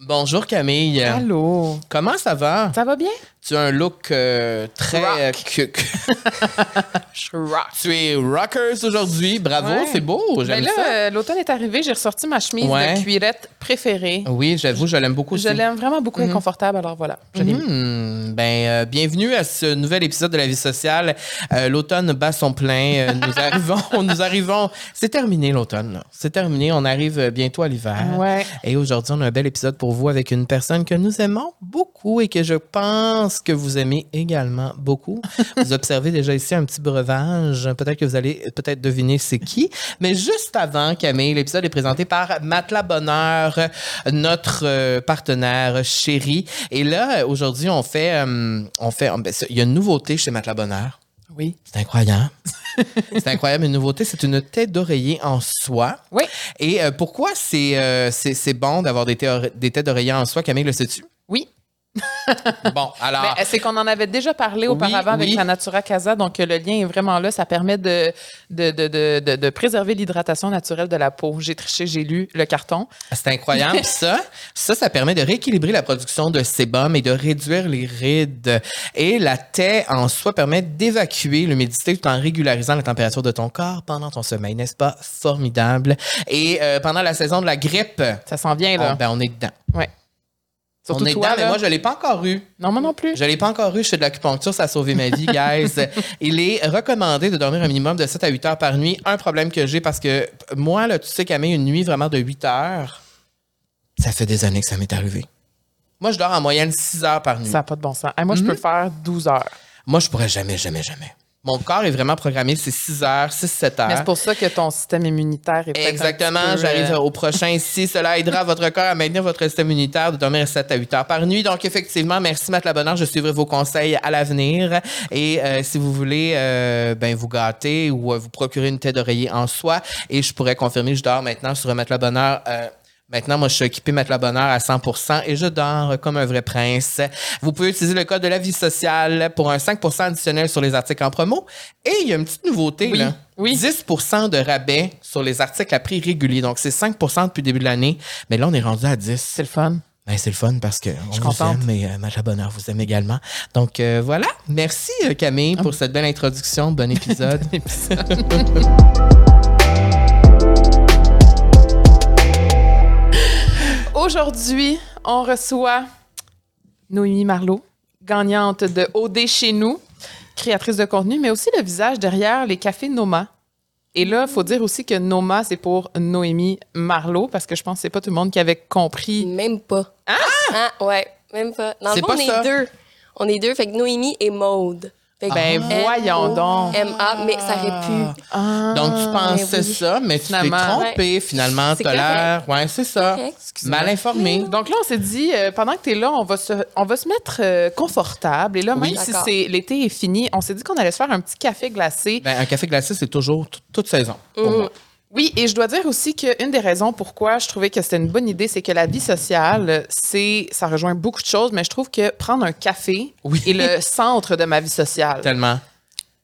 Bonjour Camille. Allô. Comment ça va? Ça va bien? Tu as un look euh, très... Rock. euh, rock. tu es rockers aujourd'hui. Bravo, Ouais. c'est beau. Ben J'aime là, ça. euh, l'automne est arrivé, j'ai ressorti ma chemise Ouais. de cuirette préférée. Oui, j'avoue, je l'aime beaucoup aussi. Je l'aime vraiment beaucoup et confortable, alors voilà, je. Hmm, ben, euh, bienvenue à ce nouvel épisode de la vie sociale. Euh, l'automne bat son plein. Nous arrivons, nous arrivons. C'est terminé l'automne. là. C'est terminé. On arrive bientôt à l'hiver. Ouais. Et aujourd'hui, on a un bel épisode pour vous avec une personne que nous aimons beaucoup et que je pense que vous aimez également beaucoup. vous observez déjà ici un petit breuvage. Peut-être que vous allez peut-être deviner c'est qui. Mais juste avant, Camille, l'épisode est présenté par Matelas Bonheur, notre euh, partenaire chéri. Et là, aujourd'hui, on fait, euh, on fait, ben, ça- il y a une nouveauté chez Matelas Bonheur. Oui. C'est incroyable. c'est incroyable. Une nouveauté, c'est une tête d'oreiller en soie. Oui. Et euh, pourquoi c'est euh, bon d'avoir des têtes d'oreiller en soie, Camille, le sais-tu? Bon, alors. Ben, c'est qu'on en avait déjà parlé auparavant Ah. oui. avec la Natura Casa, donc euh, le lien est vraiment là. Ça permet de, de, de, de, de- préserver l'hydratation naturelle de la peau. J'ai triché, j'ai lu le carton. C'est incroyable. Ça, ça, ça permet de rééquilibrer la production de sébum et de réduire les rides. Et la thé en soi permet d'évacuer l'humidité tout en régularisant la température de ton corps pendant ton sommeil, n'est-ce pas? Formidable. Et euh, pendant la saison de la grippe, Ça s'en vient, on, là. ben, on est dedans. ouais. Surtout on est toi, dedans, mais moi, je l'ai pas encore eu. Non, moi non plus. Je l'ai pas encore eu, je fais de l'acupuncture, ça a sauvé ma vie, guys. Il est recommandé de dormir un minimum de 7 à 8 heures par nuit. Un problème que j'ai, parce que moi, là, tu sais, Camille, une nuit vraiment de 8 heures, ça fait des années que ça m'est arrivé. Moi, je dors en moyenne 6 heures par nuit. Ça n'a pas de bon sens. Hey, moi, je peux faire 12 heures. Moi, je pourrais jamais, jamais, jamais. Mon corps est vraiment programmé, c'est 6 heures, 6-7 heures. Mais c'est pour ça que ton système immunitaire est Exactement, j'arrive euh, au prochain ici. Cela aidera votre corps à maintenir votre système immunitaire de dormir 7 à 8 heures par nuit. Donc, effectivement, merci Matt Labonneur. Je suivrai vos conseils à l'avenir. Et euh, si vous voulez euh, ben, vous gâter ou vous procurer une tête d'oreiller en soie, et je pourrais confirmer, je dors maintenant sur Matt Labonneur. Maintenant, moi, je suis équipé Matt Bonheur à 100% et je dors comme un vrai prince. Vous pouvez utiliser le code de la vie sociale pour un 5% additionnel sur les articles en promo. Et il y a une petite nouveauté, Oui, là. oui. 10% de rabais sur les articles à prix régulier. Donc, c'est 5% depuis le début de l'année. Mais là, on est rendu à 10. C'est le fun. Ben, c'est le fun parce que on suis vous contente. aime et euh, Bonheur vous aime également. Donc, euh, voilà. Merci, euh, Camille, pour cette belle introduction. Bon épisode. Aujourd'hui, on reçoit Noémie Marlot, gagnante de OD chez nous, créatrice de contenu, mais aussi le visage derrière les cafés Noma. Et là, il faut dire aussi que Noma, c'est pour Noémie Marlot, parce que je pense que c'est pas tout le monde qui avait compris. Même pas. Ah! ouais, même pas. Dans le fond, on est ça. deux. On est deux, fait que Noémie et Maude. Fait que Ben, M- voyons donc. M-A, mais ça aurait pu. Ah, Donc, tu pensais oui. ça, mais tu t'es Finalement. trompé. Finalement, C'est t'as l'air. Ouais, c'est ça. Mal informé. Donc là, on s'est dit, euh, pendant que tu es là, on va se, on va se mettre euh, confortable. Et là, Oui. même si c'est l'été est fini, on s'est dit qu'on allait se faire un petit café glacé. Ben, un café glacé, c'est toujours toute saison. pour moi. Oui, et je dois dire aussi qu'une des raisons pourquoi je trouvais que c'était une bonne idée, c'est que la vie sociale, c'est, ça rejoint beaucoup de choses, mais je trouve que prendre un café Oui. est le centre de ma vie sociale. Tellement.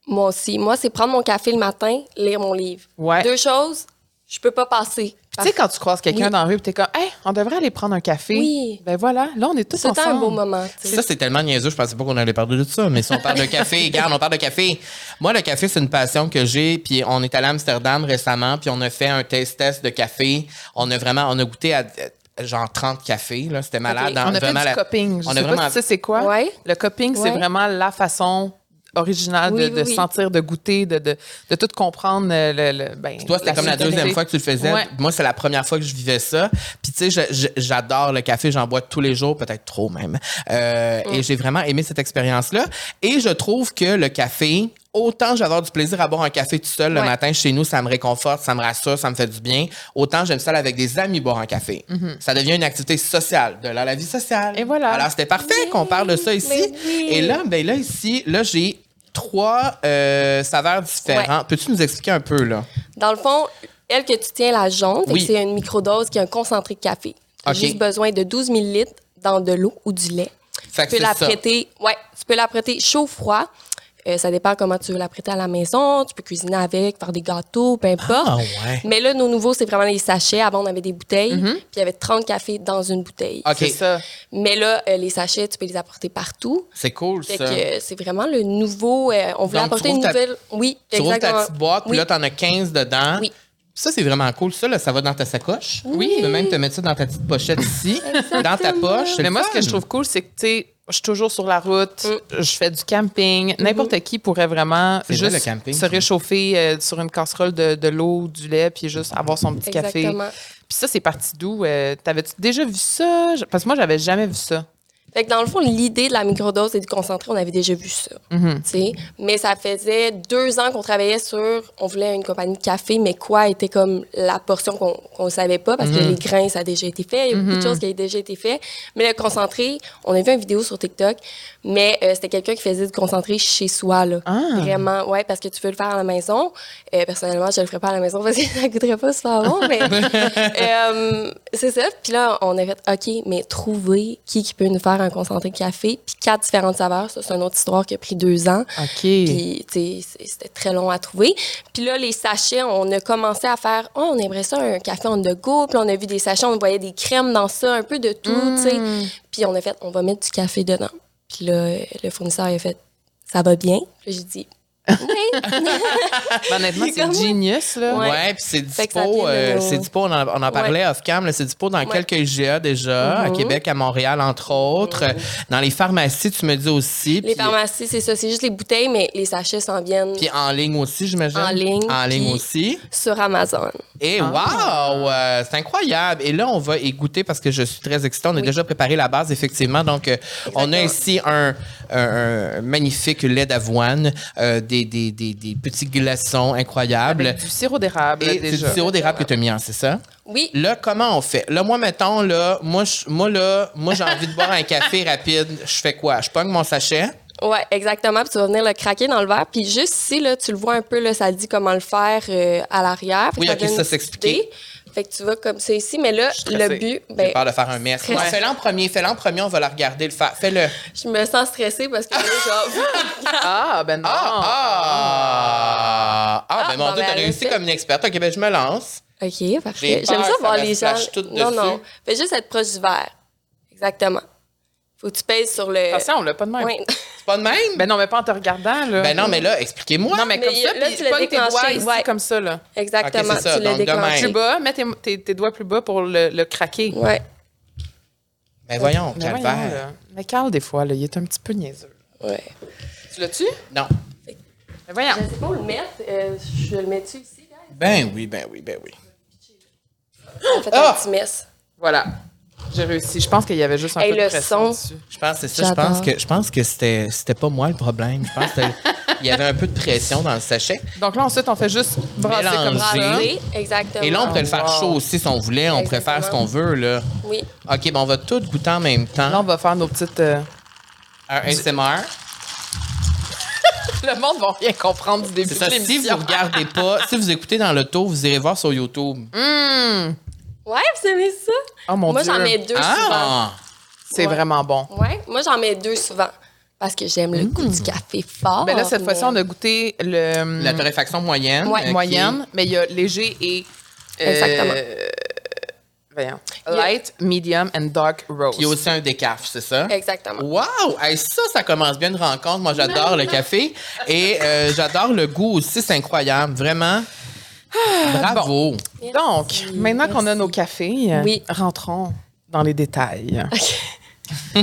Moi aussi. Moi, c'est prendre mon café le matin, lire mon livre. Ouais. Deux choses, je peux pas passer. Tu sais, quand tu croises quelqu'un Oui. dans la rue, tu es comme, hey, on devrait aller prendre un café. Oui. Ben voilà, là, on est tous ensemble. un beau moment. tu sais. Ça, c'est tellement niaiseux, je pensais pas qu'on allait parler de ça, mais si on parle de café, regarde, on parle de café. Moi, le café, c'est une passion que j'ai, puis on est allé à Amsterdam récemment, puis on a fait un taste test de café. On a vraiment, on a goûté à euh, genre 30 cafés, là, c'était malade. Ok, Dans- On a fait du la- coping. Je on a sais vraiment- pas si tu sais c'est quoi. Ouais. Le coping, c'est Ouais. vraiment la façon originale Oui, de, oui, de oui. sentir, de goûter, de, de, de tout comprendre. euh, Le, le- ben, Toi, c'était comme la deuxième fois que tu le faisais. Ouais. Moi, c'est la première fois que je vivais ça. Puis, tu sais, j'adore le café. J'en bois tous les jours, peut-être trop même. Euh, Mm. Et j'ai vraiment aimé cette expérience-là. Et je trouve que le café, autant j'adore du plaisir à boire un café tout seul le matin chez nous, ça me réconforte, ça me rassure, ça me fait du bien. Autant j'aime ça avec des amis boire un café. Ça devient une activité sociale, de là la vie sociale. Et voilà. Alors, c'était parfait qu'on parle de ça ici. oui. Et là, ben là, ici, là, j'ai trois euh, saveurs différentes. Peux-tu nous expliquer un peu, là? Dans le fond, elle que tu tiens, la jaune, Oui. c'est une microdose qui est un concentré de café. T'as Ok. juste besoin de 12 ml dans de l'eau ou du lait. Fait Tu peux la prêter, ouais, tu peux la prêter chaud froid. Euh, ça dépend comment tu veux la prêter à la maison. Tu peux cuisiner avec, faire des gâteaux, peu importe. Ah, ouais. Mais là, nos nouveaux, c'est vraiment les sachets. Avant, on avait des bouteilles, puis il y avait 30 cafés dans une bouteille. OK. C'est ça. Mais là, euh, les sachets, tu peux les apporter partout. C'est cool, Fait ça. que euh, c'est vraiment le nouveau. euh, on voulait Donc, tu apporter une ta- nouvelle. Oui, Tu rouvres ta exactement. petite boîte, puis là, t'en as 15 dedans. Oui. Ça, c'est vraiment cool. Ça, là, ça va dans ta sacoche. Oui. Tu peux même te mettre ça dans ta petite pochette ici, dans ta poche. Mais moi, ce que je trouve cool, c'est que, tu sais, je suis toujours sur la route, Mm. je fais du camping. N'importe qui pourrait vraiment vrai, juste camping, se réchauffer euh, sur une casserole de, de l'eau, du lait, puis juste avoir son petit café. Exactement. Puis ça, c'est parti d'où? Euh, T'avais-tu déjà vu ça? Parce que moi, j'avais jamais vu ça. Fait que dans le fond, l'idée de la microdose et du concentré, on avait déjà vu ça. Mhm. sais? Mais ça faisait deux ans qu'on travaillait sur, on voulait une compagnie de café, mais quoi était comme la portion qu'on ne savait pas, parce que les grains, ça a déjà été fait, il y a beaucoup de choses qui ont déjà été fait. Mais le concentré, on a vu une vidéo sur TikTok, mais euh, c'était quelqu'un qui faisait du concentré chez soi, là. Ah. Vraiment, ouais, parce que tu peux le faire à la maison. Euh, personnellement, je le ferais pas à la maison parce que ça coûterait pas super bon, mais euh, c'est ça. Puis là, on a fait, OK, mais trouver qui, qui peut nous faire un concentré de café, puis quatre différentes saveurs. Ça, c'est une autre histoire qui a pris deux ans. OK. Puis, c'était très long à trouver. Puis là, les sachets, on a commencé à faire, oh, on aimerait ça un café on the go. Puis on a vu des sachets, on voyait des crèmes dans ça, un peu de tout, tu sais. Puis on a fait, on va mettre du café dedans. Puis là, le fournisseur, il a fait, ça va bien. Puis j'ai dit, oui. Ben, honnêtement, c'est Comme- genius, là. Ouais. Ouais, puis c'est dispo, de euh, c'est dispo, on en, on en parlait off-cam, c'est dispo dans Ouais. quelques IGA déjà, à Mhm. Québec, à Montréal, entre autres. Dans les pharmacies, tu me dis aussi. Les pharmacies, c'est ça, c'est juste les bouteilles, mais les sachets s'en viennent Puis en ligne aussi, j'imagine. En ligne, En ligne aussi. sur Amazon. Et Ah. wow, euh, c'est incroyable. Et là, on va y goûter parce que je suis très excitée. On a déjà préparé la base, effectivement. Donc, euh, on a ici un, un- un magnifique lait d'avoine, euh, des, des, des, des petits glaçons incroyables. Avec du sirop d'érable, Et c'est du sirop d'érable que tu as mis en, c'est ça? Oui, Là, comment on fait? Là, moi, mettons, là, moi, je- moi, là, moi, j'ai envie de boire un café rapide. Je fais quoi? Je pogne mon sachet? Ouais, exactement. Puis tu vas venir le craquer dans le verre. Puis juste ici, là, tu le vois un peu, là, ça dit comment le faire euh, à l'arrière. Oui, ok, ça, une Fait que tu vas comme ça ici. Mais là, le but, J'ai ben, peur de faire un mess. Fais-le en premier. Fais-le en premier. On va la regarder le faire. Fais-le. je me sens stressée parce que là, genre, Ah, ben non. Ah, ah, ah, ben mon bon, Dieu, ben, t'as réussi comme une experte. OK, ben je me lance. OK, J'ai parfait. J'aime ça voir les gens. non, non. Fais juste être proche du verre. Exactement. Faut que tu pèses sur le. Attention, on l'a pas de même. Oui. C'est pas de même? Ben non, mais pas en te regardant, là. Ben non, mais là, expliquez-moi. Non, mais Mais comme y- ça, là, puis tu l'as déclenché, doigts ici, ouais. comme ça, là. Exactement. Ok, c'est ça. Tu l'as Donc, de déclenché. Plus bas, mets tes, tes- tes doigts plus bas pour le, le craquer. Ouais. Ben voyons, Mais voyons, calvaire. là. Mais Carl, des fois, là, il est un petit peu niaiseux. Ouais. Tu l'as-tu? Non. Mais voyons. Je sais pas où le mettre. Euh, je le mets-tu ici, guys? Ben oui, ben oui, ben oui. On fait Ah! un petit mess. Voilà. J'ai réussi. Je pense qu'il y avait juste un Hey, peu de pression son. dessus. Je pense que c'est ça. Je pense que, je pense que c'était, c'était pas moi le problème. Je pense qu'il y avait un peu de pression dans le sachet. Donc là, ensuite, on fait juste brasser Mélanger. comme ça. Brasser, exactement. Et là, on pourrait le faire Wow. chaud aussi si on voulait. On pourrait faire ce qu'on veut, là. Oui. OK, ben on va tout goûter en même Là, on temps. va faire nos petites... euh, Un ASMR. Le monde va rien comprendre du début C'est de ça. Si vous regardez pas, si vous écoutez dans l'auto, vous irez voir sur YouTube. Hum! Ouais, vous aimez ça? Oh mon Moi, j'en mets deux souvent. Ah! C'est Ouais. vraiment bon. Ouais, moi, j'en mets deux souvent. Parce que j'aime le goût du café fort. Mais là, cette fois-ci, on a goûté le... La torréfaction moyenne. Ouais. euh, moyenne, mais il y a léger et... euh, Exactement. Voyons. Il y a- Light, medium and dark roast. Qui est aussi un décaf, c'est ça? Exactement. Wow! Hey, ça, ça commence bien une rencontre. Moi, j'adore le café. Et euh, j'adore le goût aussi. C'est incroyable. Vraiment. Bravo. Donc, Merci. maintenant qu'on a nos cafés, euh, Oui. rentrons dans les détails.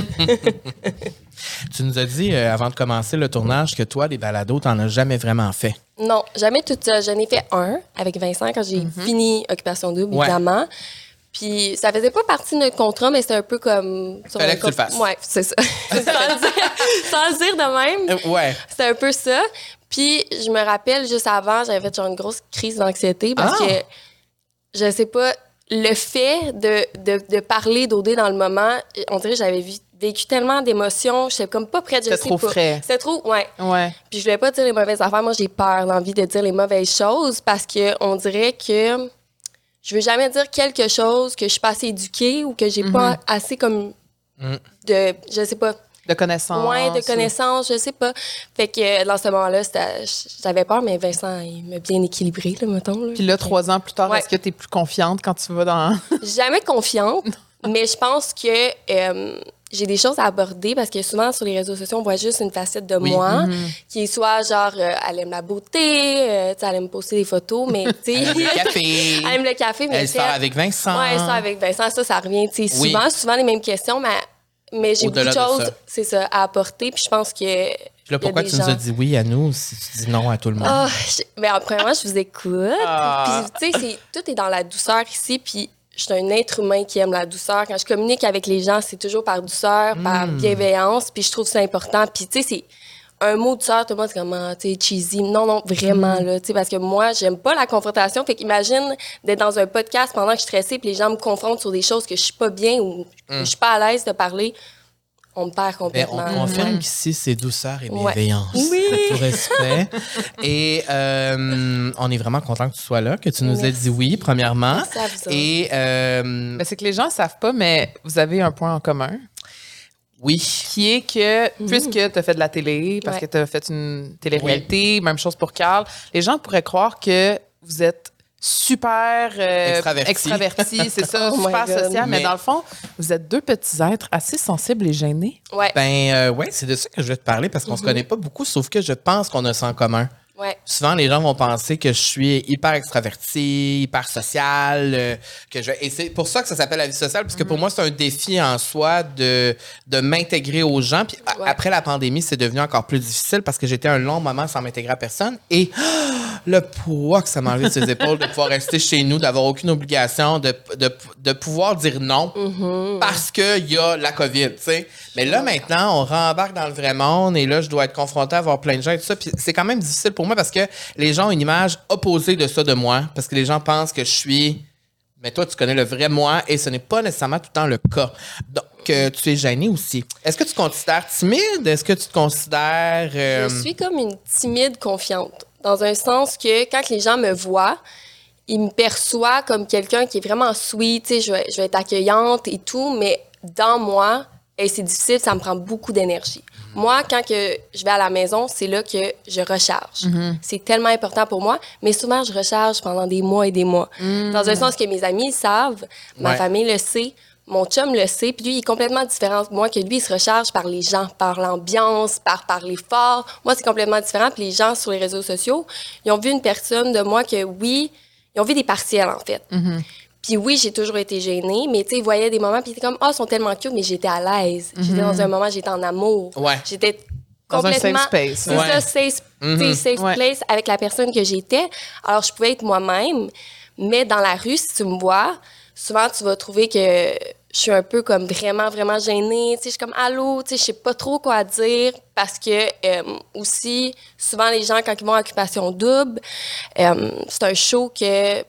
Tu nous as dit, euh, avant de commencer le tournage, que toi, les balados, t'en as jamais vraiment fait. Non, jamais toute seule. J'en ai fait un avec Vincent quand j'ai fini Occupation Double, Ouais. évidemment. Puis ça faisait pas partie de notre contrat, mais c'était un peu comme. sur Fallait que tu le fasses. Ouais, c'est ça. sans, le dire, sans le dire de même. Euh, ouais. C'était un peu ça. Puis je me rappelle, juste avant, j'avais fait genre une grosse crise d'anxiété parce Ah! que, je sais pas, le fait de, de, de parler d'OD dans le moment, on dirait que j'avais vécu tellement d'émotions, j'étais comme pas prête, je C'était trop pas. frais. C'était trop, ouais. Ouais. Puis je voulais pas dire les mauvaises affaires. Moi, j'ai peur, l'envie de dire les mauvaises choses parce que on dirait que je veux jamais dire quelque chose que je suis pas assez éduquée ou que j'ai pas assez comme Mm. de, je sais pas. De connaissances. moins de ou- connaissances, je sais pas. Fait que euh, dans ce moment-là, j'avais peur, mais Vincent, il m'a bien équilibré, là, mettons. là. Puis là, trois ans plus tard, Ouais. est-ce que tu es plus confiante quand tu vas dans. Jamais confiante, mais je pense que euh, j'ai des choses à aborder parce que souvent sur les réseaux sociaux, on voit juste une facette de Oui. moi Mm-hmm. qui est soit genre, euh, elle aime la beauté, euh, elle aime poster des photos, mais tu sais. Elle aime le café. elle aime le café, mais Elle sort avec Vincent. Ouais, ça avec Vincent, ça, ça revient, tu sais, Oui. souvent, souvent les mêmes questions, mais, mais j'ai beaucoup de choses, c'est ça, à apporter, puis je pense que. Puis là, pourquoi tu nous as dit oui à nous si tu dis non à tout le monde? Ah, je- ben, en premièrement, je vous écoute. Ah. Puis, tu sais, tout est dans la douceur ici. Puis, je suis un être humain qui aime la douceur. Quand je communique avec les gens, c'est toujours par douceur, par Hmm. bienveillance. Puis, je trouve ça important. Puis, tu sais, c'est un mot de douceur, tout le monde, c'est comme, ah, tu sais, cheesy. Non, non, vraiment, Hmm. là. Tu sais, parce que moi, j'aime pas la confrontation. Fait qu'imagine d'être dans un podcast pendant que je suis stressée, puis les gens me confrontent sur des choses que je suis pas bien ou que je suis pas à l'aise de parler. On me perd Ben, on complètement. confirme qu'ici, c'est douceur et Ouais. bienveillance. Oui. Tout respect. Et euh, on est vraiment content que tu sois là, que tu nous aies dit oui, premièrement. Merci. Et euh, c'est que les gens ne savent pas, mais vous avez un point en commun, oui, qui est que, puisque tu as fait de la télé, parce Ouais. que tu as fait une télé-réalité, même chose pour Carl, les gens pourraient croire que vous êtes super euh, Extraverti. extraverti, c'est ça, Oh super social, mais, Mais- dans le fond, vous êtes deux petits êtres assez sensibles et gênés. Ouais, ben euh, ouais, c'est de ça que je vais te parler parce qu'on Mhm. se connaît pas beaucoup, sauf que je pense qu'on a ça en commun. ouais. Souvent, les gens vont penser que je suis hyper extraverti, hyper social, euh, que je et c'est pour ça que ça s'appelle la vie sociale, parce que pour moi, c'est un défi en soi de, de m'intégrer aux gens. Puis Ouais. après la pandémie, c'est devenu encore plus difficile parce que j'étais un long moment sans m'intégrer à personne. Et le poids que ça m'a enlevé de ses épaules de pouvoir rester chez nous, d'avoir aucune obligation, de, de, de pouvoir dire non parce qu'il y a la COVID, tu sais. Mais là, maintenant, on rembarque dans le vrai monde et là, je dois être confronté à voir plein de gens et tout ça. Puis c'est quand même difficile pour moi parce que les gens ont une image opposée de ça de moi parce que les gens pensent que je suis. Mais toi, tu connais le vrai moi et ce n'est pas nécessairement tout le temps le cas. Donc, euh, tu es gêné aussi. Est-ce que tu te considères timide? Est-ce que tu te considères. euh, Je suis comme une timide confiante, dans un sens que quand les gens me voient, ils me perçoivent comme quelqu'un qui est vraiment sweet, tu sais, je vais, je vais être accueillante et tout, mais dans moi, et c'est difficile, ça me prend beaucoup d'énergie. Moi, quand que je vais à la maison, c'est là que je recharge. C'est tellement important pour moi, mais souvent, je recharge pendant des mois et des mois. Dans un sens que mes amis le savent, ma Ouais. famille le sait, mon chum le sait, puis lui, il est complètement différent de moi, que lui, il se recharge par les gens, par l'ambiance, par parler fort. Moi, c'est complètement différent. Puis les gens sur les réseaux sociaux, ils ont vu une personne de moi que, oui, ils ont vu des partiels, en fait. Puis oui, j'ai toujours été gênée, mais tu sais, ils voyaient des moments, puis ils étaient comme, ah, ils sont tellement cute, mais j'étais à l'aise. J'étais dans un moment, j'étais en amour. Ouais. J'étais Dans un safe complètement. space. C'est Ouais. ça, safe, Ouais. place avec la personne que j'étais. Alors, je pouvais être moi-même, mais dans la rue, si tu me vois, souvent, tu vas trouver que je suis un peu comme vraiment, vraiment gênée. Tu sais, je suis comme allô, tu sais, je sais pas trop quoi dire parce que euh, aussi, souvent, les gens, quand ils vont à Occupation Double, euh, c'est un show que.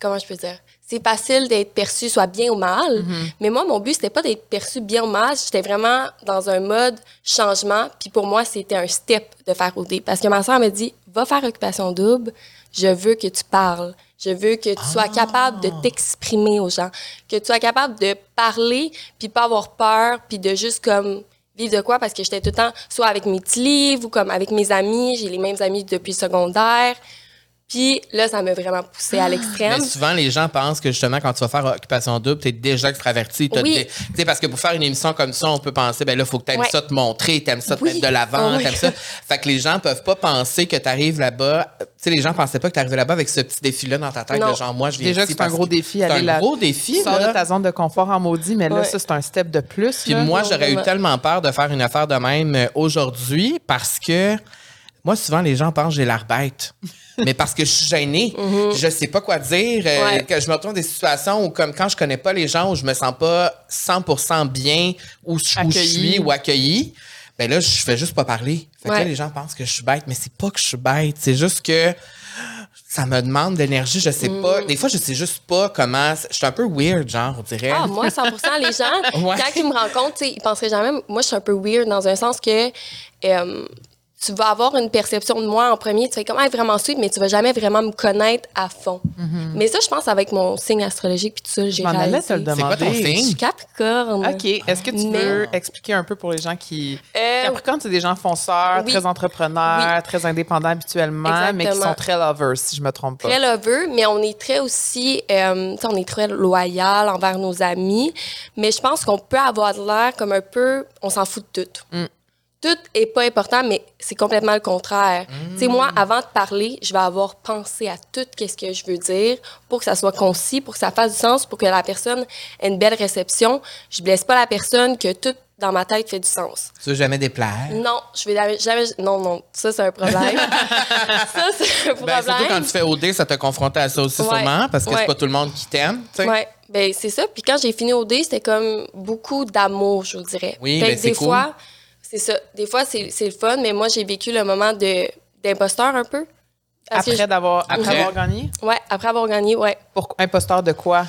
Comment je peux dire? C'est facile d'être perçu soit bien ou mal, mais moi, mon but, c'était pas d'être perçu bien ou mal. J'étais vraiment dans un mode changement. Puis pour moi, c'était un step de faire OD. Parce que ma soeur me dit, va faire occupation double. Je veux que tu parles. Je veux que tu sois capable de t'exprimer aux gens. Que tu sois capable de parler, puis pas avoir peur, puis de juste comme vivre de quoi parce que j'étais tout le temps soit avec mes petits livres ou comme avec mes amis. J'ai les mêmes amis depuis le secondaire. Puis là, ça m'a vraiment poussé à l'extrême. Mais souvent, les gens pensent que justement, quand tu vas faire Occupation Double, tu es déjà extraverti. Oui. dé- Tu sais, parce que pour faire une émission comme ça, on peut penser, ben là, il faut que tu aimes Ouais. ça te montrer, tu aimes ça te Oui. mettre de l'avant, Oh t'aimes ça. Fait que les gens peuvent pas penser que tu arrives là-bas. Tu sais, les gens pensaient pas que tu arrivais là-bas avec ce petit défi-là dans ta tête, Non. de genre, moi, je viens Déjà que c'est un gros défi, C'est un gros défi, Tu sors de ta zone de confort en maudit, mais là, ça, c'est un step de plus. Puis là. moi, j'aurais eu tellement peur de faire une affaire de même euh, aujourd'hui parce que moi, souvent, les gens pensent que j'ai l'air bête. Mais parce que je suis gênée, je sais pas quoi dire, euh, Ouais. que je me retrouve dans des situations où, comme quand je connais pas les gens, où je me sens pas 100% bien, où je, où je Accueilli. suis ou accueilli, ben là, je fais juste pas parler. Fait que là, les gens pensent que je suis bête, mais c'est pas que je suis bête, c'est juste que ça me demande d'énergie, je sais pas. Des fois, je sais juste pas comment. Je suis un peu weird, genre, on dirait. Ah, moi, 100% Les gens, Ouais. quand ils me rencontrent, ils penseraient jamais. Moi, je suis un peu weird dans un sens que. euh, tu vas avoir une perception de moi en premier, tu fais comme, ah, vraiment sweet, mais tu vas jamais vraiment me connaître à fond. Mais ça, je pense, avec mon signe astrologique puis tout ça, j'ai Je m'en allais réalisé. te le C'est quoi ton demander. Je suis signe? Capricorne. OK. Est-ce que tu Mais- veux expliquer un peu pour les gens qui. Euh, Capricorne, c'est des gens fonceurs, oui. très entrepreneurs, très indépendants habituellement, mais qui sont très lovers, si je me trompe pas. très lover, mais on est très aussi, euh, tu sais, on est très loyal envers nos amis. Mais je pense qu'on peut avoir de l'air comme un peu, on s'en fout de tout. Mm. Tout est pas important, mais c'est complètement le contraire. Tu sais, moi, avant de parler, je vais avoir pensé à tout ce que je veux dire pour que ça soit concis, pour que ça fasse du sens, pour que la personne ait une belle réception. Je blesse pas la personne, que tout dans ma tête fait du sens. Tu veux jamais déplaire? Non, je vais jamais, jamais- non, non, ça c'est un problème. ça c'est un problème. Ben, surtout quand tu fais OD, ça t'a confronté à ça aussi Ouais. sûrement, parce que c'est Ouais. pas tout le monde qui t'aime. tu sais. Ouais, ben c'est ça. Puis quand j'ai fini au D, c'était comme beaucoup d'amour, je vous dirais. Oui, Fait ben, que c'est des cool. fois, c'est ça. Des fois, c'est c'est le fun, mais moi, j'ai vécu le moment de d'imposteur un peu. Parce Après, d'avoir, après avoir gagné? ouais, après avoir gagné, ouais. Pour imposteur de quoi?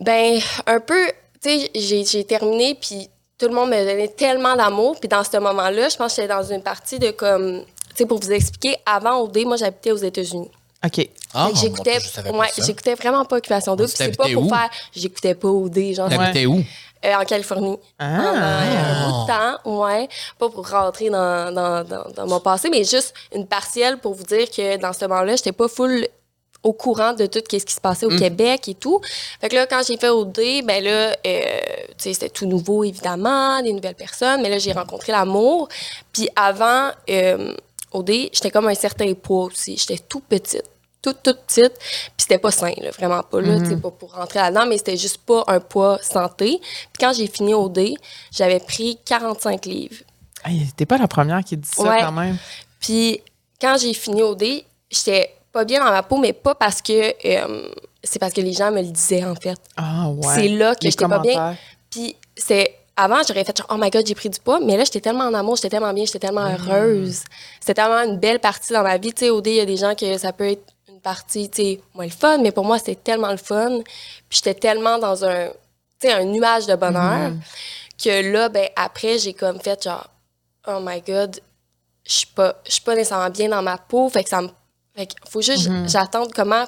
Ben, un peu, tu sais, j'ai j'ai terminé, puis tout le monde me donnait tellement d'amour. Puis dans ce moment-là, je pense que j'étais dans une partie de comme, tu sais, pour vous expliquer, avant au D, moi, j'habitais aux États-unis. OK. Ah, pas ouais, j'écoutais vraiment pas Occupation Double. Tu puis C'est pas pour où? faire, j'écoutais pas au D, genre. T'habitais où? Euh, en Californie. Ah. Pendant un bout de temps, ouais. Pas pour rentrer dans, dans, dans, dans mon passé, mais juste une partielle pour vous dire que dans ce moment-là, j'étais pas full au courant de tout ce qui se passait au Mm. Québec et tout. Fait que là, quand j'ai fait OD, ben là, euh, tu sais, c'était tout nouveau, évidemment, des nouvelles personnes, mais là, j'ai rencontré l'amour. Puis avant euh, OD, j'étais comme un certain poids aussi. J'étais tout petite toute, toute petite. Puis c'était pas sain, là, vraiment pas, là, sais, pas pour rentrer là-dedans, mais c'était juste pas un poids santé. Puis quand j'ai fini au D, j'avais pris 45 livres. Hey, T'es pas la première qui dit ça Ouais. quand même. Puis quand j'ai fini au D, j'étais pas bien dans ma peau, mais pas parce que... euh, c'est parce que les gens me le disaient, en fait. Ah ouais. C'est là que Les j'étais pas bien. Puis c'est avant j'aurais fait genre oh my god j'ai pris du poids mais là j'étais tellement en amour j'étais tellement bien j'étais tellement heureuse c'était tellement une belle partie dans ma vie tu sais au dé il y a des gens que ça peut être partie tu sais moins le fun mais pour moi c'était tellement le fun puis j'étais tellement dans un tu sais un nuage de bonheur que là ben après j'ai comme fait genre oh my god je suis pas je suis pas nécessairement bien dans ma peau fait que ça me fait que faut juste j'attende comment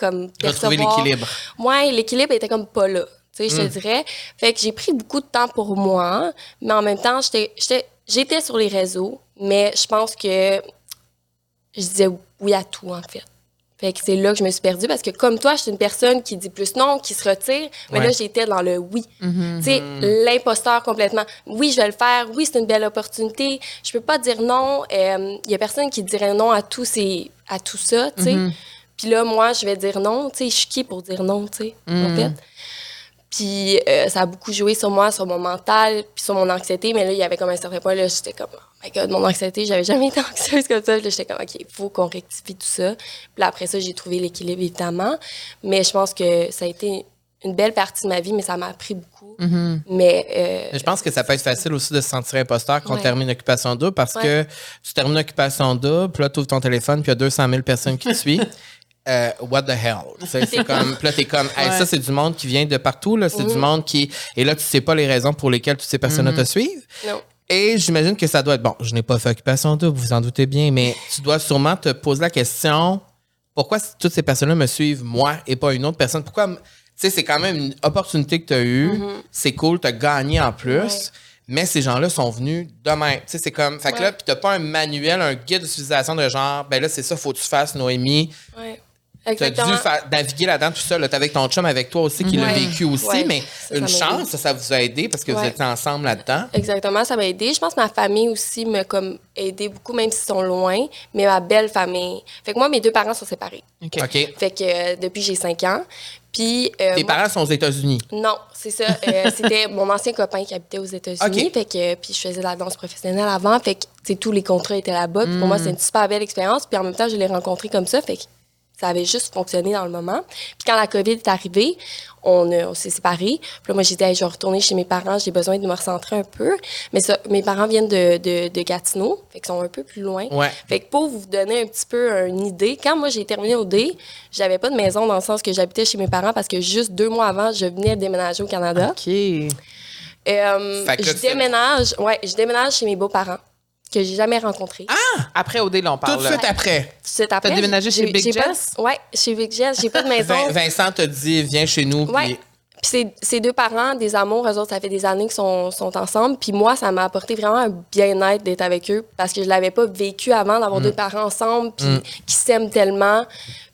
comme Retrouver l'équilibre. Ouais, l'équilibre était comme pas là. Tu sais, je te dirais. Fait que j'ai pris beaucoup de temps pour moi, mais en même temps, j'étais sur les réseaux, mais je pense que je disais oui à tout, en fait. Fait que c'est là que je me suis perdue parce que comme toi, je suis une personne qui dit plus non, qui se retire, mais Ouais. là, j'étais dans le oui. Tu sais, l'imposteur complètement. Oui, je vais le faire. Oui, c'est une belle opportunité. Je peux pas dire non. Il y a personne qui dirait non à tout, ces, à tout ça, tu sais. Puis là, moi, je vais dire non. Tu sais, je suis qui pour dire non, tu sais, en fait? Puis euh, ça a beaucoup joué sur moi, sur mon mental, puis sur mon anxiété. Mais là, il y avait comme un certain point, là, j'étais comme, oh my god, mon anxiété, j'avais jamais été anxieuse comme ça. Puis là, j'étais comme, OK, il faut qu'on rectifie tout ça. Puis là, après ça, j'ai trouvé l'équilibre, évidemment. Mais je pense que ça a été une belle partie de ma vie, mais ça m'a appris beaucoup. Mais euh, Je pense que ça peut être facile aussi de se sentir imposteur quand on termine Occupation Double parce Ouais. que tu termines Occupation Double, puis là, tu ouvres ton téléphone, puis il y a 200 000 personnes qui te suivent. Euh, what the hell? C'est comme, là, t'es comme, hey, Ouais. ça, c'est du monde qui vient de partout, là. C'est du monde qui. Et là, tu sais pas les raisons pour lesquelles toutes ces personnes-là te suivent. non. Et j'imagine que ça doit être bon. Je n'ai pas fait occupation double, vous en doutez bien, mais tu dois sûrement te poser la question pourquoi toutes ces personnes-là me suivent moi et pas une autre personne? Pourquoi Tu sais, c'est quand même une opportunité que tu as eue. C'est cool, tu as gagné en plus. Ouais. Mais ces gens-là sont venus demain. Tu sais, c'est comme. Fait que là, puis t'as pas un manuel, un guide d'utilisation de genre, ben là, c'est ça, faut que tu fasses, Noémie. Ouais. Tu as dû naviguer là-dedans tout seul. T'es avec ton chum, avec toi aussi, qui l'a vécu aussi. Ouais. Mais Ça, une ça chance, ça, ça vous a aidé parce que vous étiez ensemble là-dedans. Exactement, ça m'a aidé. Je pense que ma famille aussi m'a comme aidé beaucoup, même s'ils sont loin, mais ma belle famille. Fait que moi, mes deux parents sont séparés. OK. OK. Fait que euh, depuis j'ai 5 ans. Puis. euh, Tes moi- parents sont aux États-Unis? Non, c'est ça. Euh, C'était mon ancien copain qui habitait aux États-Unis. Fait que, puis je faisais de la danse professionnelle avant. Fait que, tu tous les contrats étaient là-bas. Pour moi, c'est une super belle expérience. Puis en même temps, je l'ai rencontré comme ça. Fait que ça avait juste fonctionné dans le moment. Puis quand la COVID est arrivée, on, on s'est séparés. Puis là, moi, j'ai dit, Hey, je vais retourner chez mes parents. J'ai besoin de me recentrer un peu. Mais ça, mes parents viennent de, de, de Gatineau. Fait qu'ils sont un peu plus loin. Ouais. Fait que pour vous donner un petit peu une idée, quand moi j'ai terminé au D, j'avais pas de maison dans le sens que j'habitais chez mes parents parce que juste deux mois avant, je venais déménager au Canada. OK. Euh, je déménage, ouais, je déménage chez mes beaux-parents. Que j'ai jamais rencontré. Après OD, là, on Tout parle. de suite après. Tout de suite après. déménagé j'ai- chez Big Jess? Ouais, chez Big Jess. J'ai pas de maison. Vin- Vincent t'a dit, viens chez nous. Ouais. puis- Puis ces, deux parents, des amours, eux autres, ça fait des années qu'ils sont, sont ensemble. Puis moi, ça m'a apporté vraiment un bien-être d'être avec eux parce que je l'avais pas vécu avant Mm. d'avoir deux parents ensemble, puis qui s'aiment tellement.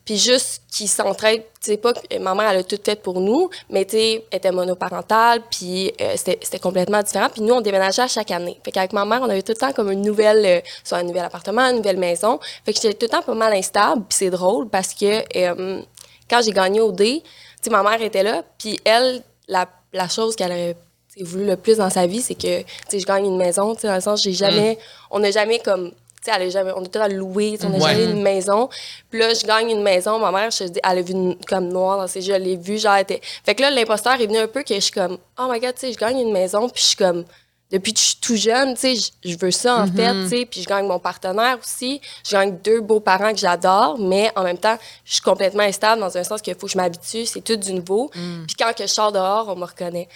Puis juste qu'ils s'entraident. Tu sais, pas que ma mère, elle a tout fait pour nous, mais tu sais, elle était monoparentale, puis euh, c'était complètement différent. Puis nous, on déménageait à chaque année. Fait qu'avec ma mère, on avait tout le temps comme une nouvelle, euh, soit un nouvel appartement, une nouvelle maison. Fait que j'étais tout le temps pas mal instable, puis c'est drôle parce que euh, quand j'ai gagné au D, sais, ma mère était là, puis elle, la, la chose qu'elle aurait voulu le plus dans sa vie, c'est que, tu sais, je gagne une maison, tu sais, dans le sens, j'ai jamais, on n'a jamais comme, tu sais, jamais, on tout à louer, on n'a Ouais. jamais eu une maison. Puis là, je gagne une maison, ma mère, je te dis, elle a vu une- comme noir dans ses yeux, elle l'a vu, genre, elle était... Fait que là, l'imposteur est venu un peu que je suis comme, oh my god, tu sais, je gagne une maison, puis je suis comme, depuis que je suis tout jeune, tu sais, je- je veux ça en fait, tu sais, puis je gagne mon partenaire aussi, je gagne deux beaux parents que j'adore, mais en même temps, je suis complètement instable dans un sens qu'il faut que je m'habitue, c'est tout du nouveau. Puis quand que je sors dehors, on me reconnaît.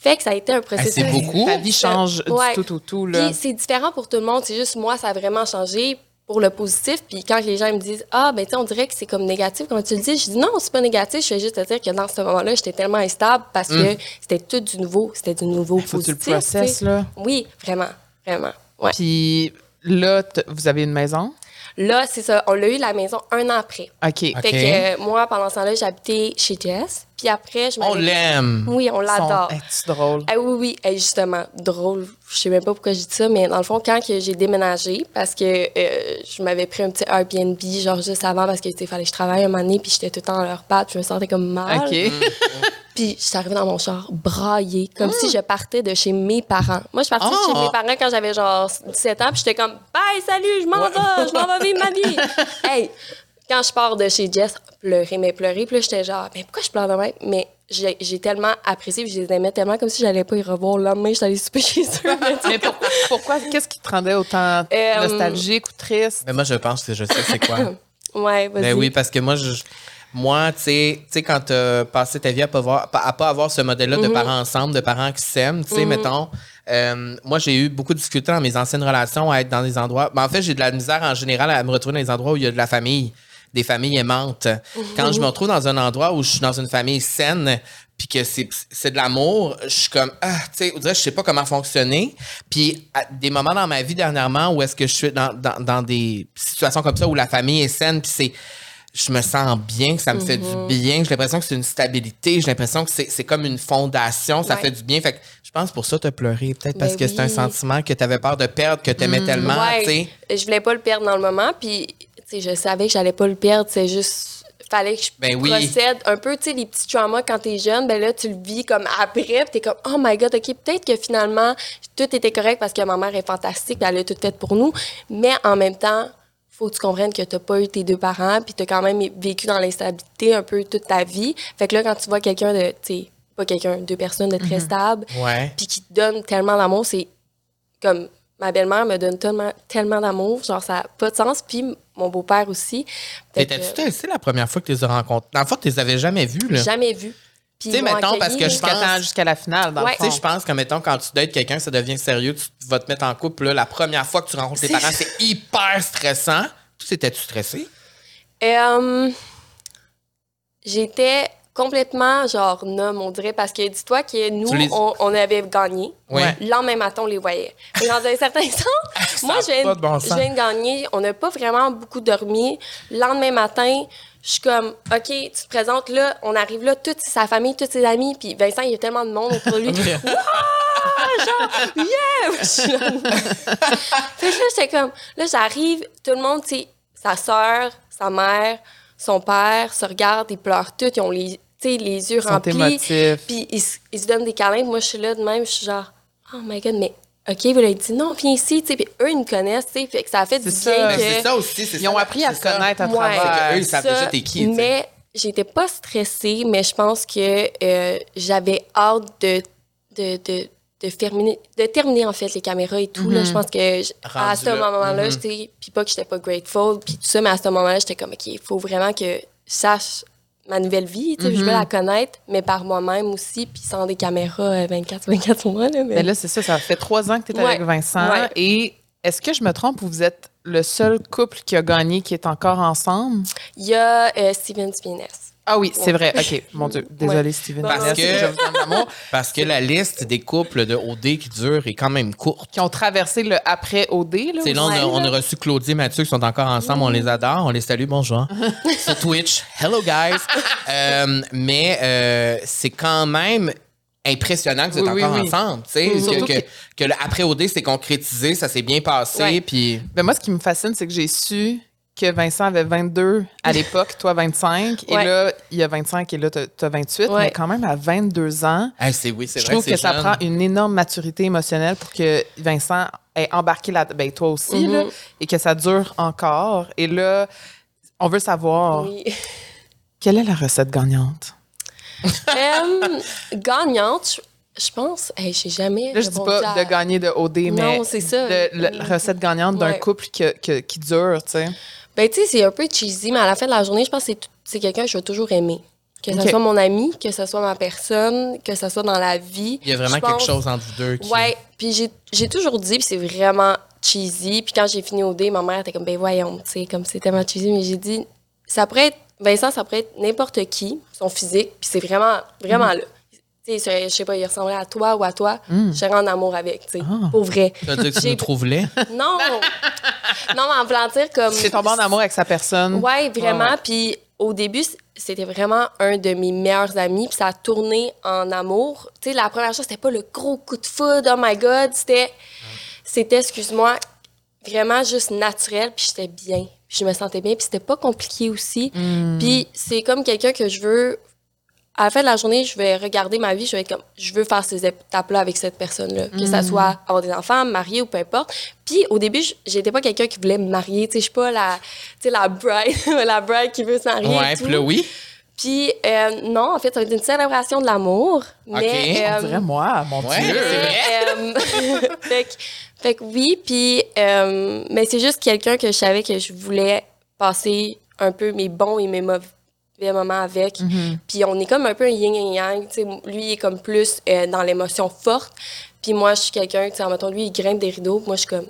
Fait que ça a été un processus. c'est beaucoup? Ta vie change Ouais. du tout au tout, là. Puis c'est différent pour tout le monde. C'est juste moi, ça a vraiment changé pour le positif. Puis quand les gens me disent Ah, ben tu sais, on dirait que c'est comme négatif, quand tu le dis, je dis non, c'est pas négatif. Je vais juste te dire que dans ce moment-là, j'étais tellement instable parce que c'était tout du nouveau. C'était du nouveau Mm. Faut que tu le positif. processes, là. Oui, vraiment, vraiment. Ouais. Puis là, vous avez une maison? Là, c'est ça. On l'a eu la maison un an après. OK. Ok. Fait que euh, moi, pendant ce temps-là, j'habitais chez Jess. Puis après, je On l'aime. Oui, on l'adore. Son- Est-ce drôle? Ah oui, oui, justement, drôle. Je sais même pas pourquoi je dis ça, mais dans le fond, quand que j'ai déménagé, parce que euh, je m'avais pris un petit Airbnb, genre juste avant, parce qu'il fallait que je travaille un moment donné, puis j'étais tout le temps dans leur patte, je me sentais comme mal. OK. Puis je suis arrivée dans mon char braillée, comme si je partais de chez mes parents. Moi, je suis partie de Ah! chez mes parents quand j'avais genre 17 ans, puis j'étais comme « Bye, salut, je m'en vais, je m'en vais vivre ma vie! » Hey, quand je pars de chez Jess, pleurer, mais pleurer, puis là, j'étais genre « Mais pourquoi je pleure de même? » Mais j'ai j'ai tellement apprécié, puis je les aimais tellement, comme si j'allais pas y revoir le lendemain, j'étais allée souper chez eux. mais pourquoi qu'est-ce qui te rendait autant Euh, nostalgique ou triste? Mais moi, je pense que je sais c'est quoi. Ouais, vas-y. Ben oui, parce que moi, je, moi, tu sais, tu sais, quand tu as passé ta vie à pas, voir, à pas avoir ce modèle-là de parents ensemble, de parents qui s'aiment, tu sais, mettons, euh, moi, j'ai eu beaucoup de difficultés dans mes anciennes relations à être dans des endroits. Ben, en fait, j'ai de la misère en général à me retrouver dans des endroits où il y a de la famille, des familles aimantes. Quand je me retrouve dans un endroit où je suis dans une famille saine, puis que c'est de l'amour, je suis comme ah, tu sais, je sais pas comment fonctionner. Puis à des moments dans ma vie dernièrement où est-ce que je suis dans, dans, dans des situations comme ça où la famille est saine, puis c'est je me sens bien, que ça me fait du bien, j'ai l'impression que c'est une stabilité, j'ai l'impression que c'est comme une fondation, ça Ouais. fait du bien. Fait que je pense pour ça tu as pleuré, peut-être parce Ben que c'est un sentiment que tu avais peur de perdre, que tu aimais tellement, Ouais, je voulais pas le perdre dans le moment, puis je savais que j'allais pas le perdre, c'est juste fallait que je Ben oui. procède un peu, tu sais, les petits traumas quand t'es jeune, ben là, tu le vis comme après, t'es comme, oh my god, ok, peut-être que finalement, tout était correct parce que ma mère est fantastique, elle a tout fait pour nous, mais en même temps, faut que tu comprennes que t'as pas eu tes deux parents, puis t'as quand même vécu dans l'instabilité un peu toute ta vie. Fait que là, quand tu vois quelqu'un de, tu sais, pas quelqu'un, deux personnes de très stable, Ouais. puis qui te donne tellement d'amour, c'est comme ma belle-mère me donne tellement, tellement d'amour, genre ça n'a pas de sens, puis mon beau-père aussi. T'étais-tu stressée la première fois que tu les as rencontrés? Dans le fond, tu les avais jamais vus, là. jamais vu. Tu sais, mettons, parce que je Jusqu'à pense- temps- la finale, dans Ouais. le Tu sais, fond. je pense que, mettons, quand tu dates quelqu'un, ça devient sérieux, tu vas te mettre en couple, là, la première fois que tu rencontres tes parents, c'est hyper stressant. Tu étais-tu stressé? Euh, J'étais complètement genre numb, on dirait, parce que dis-toi que nous, les- on, on avait gagné. Oui. Le lendemain matin, on les voyait. Mais dans un certain sens, moi, je viens, de bon je sens. viens de gagner. On n'a pas vraiment beaucoup dormi. Le lendemain matin, je suis comme, OK, tu te présentes là, on arrive là, toute sa famille, tous ses amis, puis Vincent, il y a tellement de monde autour de lui. Wouah! Genre, yeah! Je suis comme- fait que là, j'étais comme, là, j'arrive, tout le monde, tu sais, sa soeur, sa mère, son père se regardent, ils pleurent tous, ils ont les, tu sais, les yeux sont remplis. Puis ils, se- ils se donnent des câlins. Moi, je suis là de même, je suis genre, oh my god, mais OK, vous l'avez dit, non, viens ici, tu sais. Puis eux, ils me connaissent, tu sais. Fait que ça a fait du C'est bien ça. Que. c'est ça aussi. c'est Ils ça, ont appris à se connaître à Ouais. travers. Eux, ils savent Ça, déjà t'es qui. Mais j'étais pas stressée, mais je pense que euh, j'avais hâte de, de, de, de, terminer, de terminer, en fait, les caméras et tout. là. Je pense que à ce là. moment-là, Mhm. j'étais. Puis pas que j'étais pas grateful, puis tout ça, mais à ce moment-là, j'étais comme, OK, il faut vraiment que je sache ma nouvelle vie. tu sais, Je veux la connaître, mais par moi-même aussi, puis sans des caméras 24-24 sur moi. Là, mais... Mais là, c'est ça, ça fait trois ans que tu es Ouais. avec Vincent. Ouais. Et Est-ce que je me trompe ou vous êtes le seul couple qui a gagné qui est encore ensemble? Il y a euh, Steven Spiness. Ah oui, c'est vrai. OK, mon Dieu. Désolée, Steven. Parce Vanessa, que- je. Parce que la liste des couples de OD qui durent est quand même courte. Qui ont traversé le après OD. Là, C'est là, on a, Ouais, on a reçu Claudie et Mathieu qui sont encore ensemble. On les adore. On les salue. Bonjour. Sur Twitch. Hello, guys. Euh, mais euh, c'est quand même impressionnant que vous êtes Oui, encore oui. ensemble. tu sais, Surtout que, que, que- que le après OD, c'est concrétisé. Ça s'est bien passé. Ouais. Puis Ben, moi, ce qui me fascine, c'est que j'ai su que Vincent avait 22 à l'époque, toi 25. Et là, il y a 25 et là, tu as 28. Ouais. Mais quand même, à 22 ans, Hey, c'est oui, c'est je vrai. trouve c'est que ça jeune. prend une énorme maturité émotionnelle pour que Vincent ait embarqué là ben toi aussi, là, Mhm. et que ça dure encore. Et là, on veut savoir, Oui. quelle est la recette gagnante? Euh, gagnante, je, pense. Hey, je sais jamais. Là, je dis pas à- de gagner de OD, mais Non, c'est ça. de la recette gagnante d'un Ouais. couple que- que- qui dure, tu sais. Ben, tu sais, c'est un peu cheesy, mais à la fin de la journée, je pense que c'est quelqu'un que je vais toujours aimer. Que ce soit mon ami, que ce soit ma personne, que ce soit dans la vie. Il y a vraiment quelque chose entre vous deux qui. Ouais, puis j'ai- j'ai toujours dit, puis c'est vraiment cheesy. Puis quand j'ai fini dé, ma mère était comme, ben voyons, tu sais, comme c'est tellement cheesy, mais j'ai dit, ça pourrait être, Vincent, ça pourrait être n'importe qui, son physique, puis c'est vraiment, vraiment là. Tu sais, je sais pas, il ressemblerait à toi ou à toi, je serais en amour avec, tu sais, Ah. pour vrai. Ça veut dire que tu nous trouves laid? Non! non, mais en voulant dire comme. C'est tombé en amour avec sa personne. Ouais, vraiment. Puis au début, c'était vraiment un de mes meilleurs amis. Puis ça a tourné en amour. Tu sais, la première chose, c'était pas le gros coup de foudre, oh my God. C'était, c'était excuse-moi, vraiment juste naturel. Puis j'étais bien. Puis je me sentais bien. Puis c'était pas compliqué aussi. Puis c'est comme quelqu'un que je veux. À la fin de la journée, je vais regarder ma vie, je vais être comme, je veux faire ces étapes-là avec cette personne-là. Que ça soit avoir des enfants, marier ou peu importe. Puis au début, j'étais pas quelqu'un qui voulait me marier. Tu sais, je suis pas la, tu sais, la bride, la bride qui veut se marier. Ouais, puis là, oui. Puis euh, non, en fait, ça va être une célébration de l'amour. Mais, Ok. On euh, dirait moi, mon Ouais. Dieu. c'est vrai. mais, euh, fait, que, fait que oui, puis euh, mais c'est juste quelqu'un que je savais que je voulais passer un peu mes bons et mes mauvais moments avec. Mhm. Puis on est comme un peu un yin et yang. tu sais. Lui, il est comme plus euh, dans l'émotion forte. Puis moi, je suis quelqu'un, tu sais, mettons, lui, il grimpe des rideaux. puis Moi, je suis comme,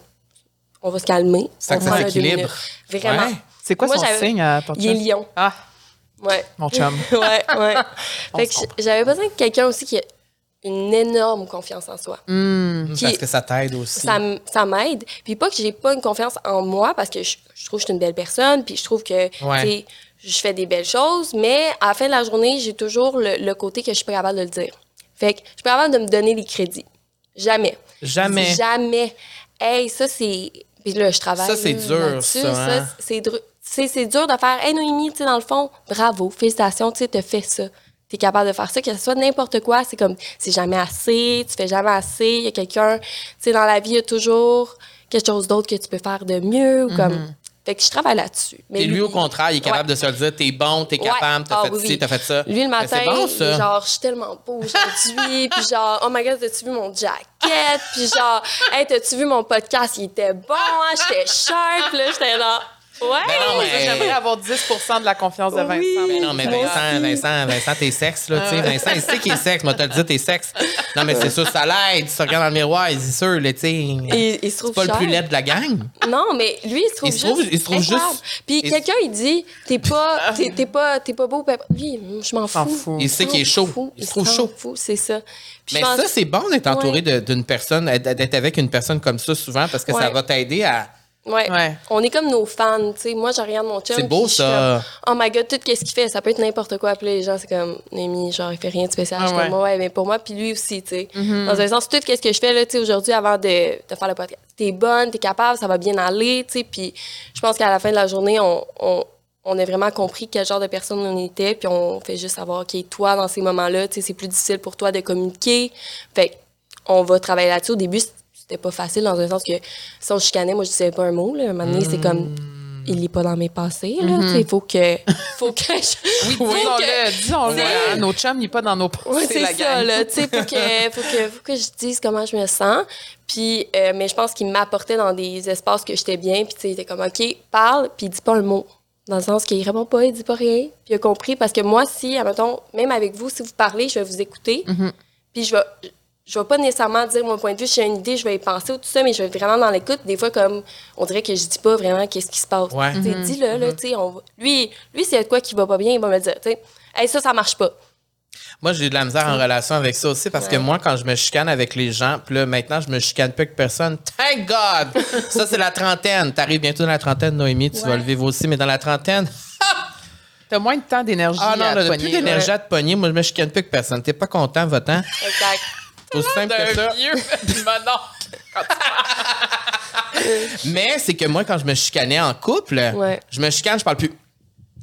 on va se calmer. Ça on minutes. Vraiment. Ouais. C'est quoi Moi, son signe à ton Il est chum? lion. Ah, Ouais. mon chum. ouais, ouais. Fait que j'avais besoin de quelqu'un aussi qui a une énorme confiance en soi. Hmm. Qui- Parce que ça t'aide aussi. Ça, ça m'aide. Puis pas que j'ai pas une confiance en moi parce que je, je trouve que je suis une belle personne, puis je trouve que Ouais. Je fais des belles choses, mais à la fin de la journée, j'ai toujours le, le côté que je suis pas capable de le dire. Fait que je suis pas capable de me donner les crédits. Jamais. Jamais. Jamais. Hey, ça c'est. Puis là, je travaille. Ça, c'est dur, ça, hein? c'est dru- c'est c'est dur de faire. Hey, Noémie, tu sais, dans le fond, bravo, félicitations, tu sais, t'as fait ça. T'es capable de faire ça, que ce soit n'importe quoi, c'est comme, c'est jamais assez, tu fais jamais assez, il y a quelqu'un, tu sais, dans la vie, il y a toujours quelque chose d'autre que tu peux faire de mieux, ou comme. Fait que je travaille là-dessus. Mais Et lui, au contraire, il est capable Ouais. de se le dire t'es bon, t'es capable, t'as Ah, fait oui, ci, t'as fait ça. Lui, le Ben, matin, bon, genre, je suis tellement beau aujourd'hui. puis genre, oh my god, t'as-tu vu mon jacket? Puis genre, hey, t'as-tu vu mon podcast? Il était bon, hein? J'étais sharp, là. J'étais là. Ouais! Ben non, mais- J'aimerais avoir 10 de la confiance de Vincent. Oui. Mais non, mais Vincent. Vincent, Vincent, t'es sexe, là, tu sais. Vincent, il sait qu'il est sexe. Moi, t'as dit, t'es sexe. Non, mais c'est sûr, ça l'aide. Tu te regardes dans le miroir, c'est sûr, là, tu sais. Il, il se trouve C'est pas le plus laid de la gang. Non, mais lui, il se trouve Il se juste. trouve- il se trouve juste- Puis il- quelqu'un, il dit, t'es pas, t'es, t'es pas, t'es pas beau. puis- Lui, je m'en fous. Il sait qu'il est chaud. Fou. Il se trouve chaud. c'est ça. Puis Mais pense- ça, c'est bon d'être entouré Ouais. de- d'une personne, d'être avec une personne comme ça souvent parce que ça va t'aider à. Ouais. Ouais. On est comme nos fans, tu sais. Moi, je regarde mon chum. C'est beau, ça. comme, oh my god, tout ce qu'il fait, ça peut être n'importe quoi. Puis là, les gens, c'est comme, Némi, genre, il fait rien de spécial. Ah je suis comme, ouais. mais pour moi, puis lui aussi, tu sais. Dans un sens, tout ce que je fais, là, tu sais, aujourd'hui, avant de, de faire le podcast, t'es bonne, t'es capable, ça va bien aller, tu sais. Puis je pense qu'à la fin de la journée, on, on, on a vraiment compris quel genre de personne on était. Puis on fait juste savoir, OK, toi, dans ces moments-là, tu sais, c'est plus difficile pour toi de communiquer. Fait que on va travailler là-dessus. Au début, c'était pas facile dans un sens que si on chicanait, moi, je disais pas un mot. Là. Un moment donné, c'est comme, il est pas dans mes passés. là. Tu sais, Il faut que, faut que je... que- Disons-le, disons-le. C'est- hein, Nos chums, il n'est pas dans nos Ouais, c'est c'est la ça, gang. là. Tu sais, faut que, faut, que, faut que je dise comment je me sens. Puis, euh, mais je pense qu'il m'apportait dans des espaces que j'étais bien. Puis, tu sais, il était comme, OK, parle, puis dis pas un mot. Dans le sens qu'il répond pas, il dit pas rien. Puis, il a compris. Parce que moi, si, admettons, même avec vous, si vous parlez, je vais vous écouter. Mhm. Puis, je vais, je vais pas nécessairement dire mon point de vue, j'ai une idée, je vais y penser ou tout ça, mais je vais être vraiment dans l'écoute. Des fois, comme, on dirait que je dis pas vraiment qu'est-ce qui se passe. Ouais. Tu sais, dis-le, là, tu sais, on va- lui, lui, s'il y a de quoi qui va pas bien, il va me le dire, tu sais. Hey, ça, ça marche pas. Moi, j'ai de la misère en relation avec ça aussi parce que moi, quand je me chicane avec les gens, puis là, maintenant, je me chicane plus avec personne. Thank God! ça, c'est la trentaine. T'arrives bientôt dans la trentaine, Noémie, tu vas le vivre aussi, mais dans la trentaine, T'as moins de temps d'énergie ah non, à te plus pogner. d'énergie à te pogner. Moi, je me chicane plus avec personne. T'es pas content, votant? Exact. C'est aussi simple que ça. vieux. Ben non. Mais c'est que moi, quand je me chicanais en couple, Ouais. je me chicane, je parle plus.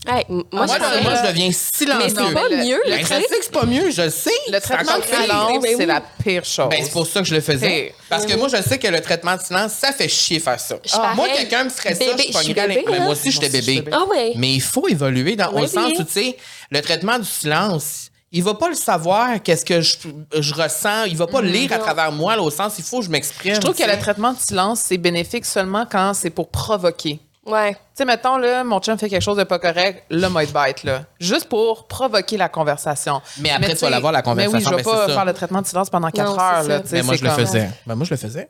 Hey, m- moi, Moi, je moi, je deviens Mais silencieux. c'est pas le- mieux, Ben, le je truc. sais que c'est pas mieux, je le sais. Le traitement de silence, Ben oui. c'est la pire chose. Ben, c'est pour ça que je le faisais. Parce que moi, je sais que le traitement de silence, ça fait chier faire ça. Suis moi, pareil. quelqu'un me ferait ça, Bébé, je je suis les- bébé, Mais là. moi aussi, j'étais bébé. j'étais bébé. Ah ouais. Mais il faut évoluer dans, au Oui, sens oui. où, tu sais, le traitement du silence, il va pas le savoir, qu'est-ce que je, je ressens. Il va pas le lire à travers moi, là, au sens, il faut que je m'exprime. Je trouve que le traitement de silence, c'est bénéfique seulement quand c'est pour provoquer. Ouais. Tu sais, mettons, là, mon chum fait quelque chose de pas correct, là, moi, il bite, là. Juste pour provoquer la conversation. Mais après, tu tu vas l'avoir, la conversation, Mais oui, je vais mais pas ça. faire le traitement de silence pendant quatre Non, heures, là. tu sais, Mais moi, je le faisais. Ben, moi, je le faisais.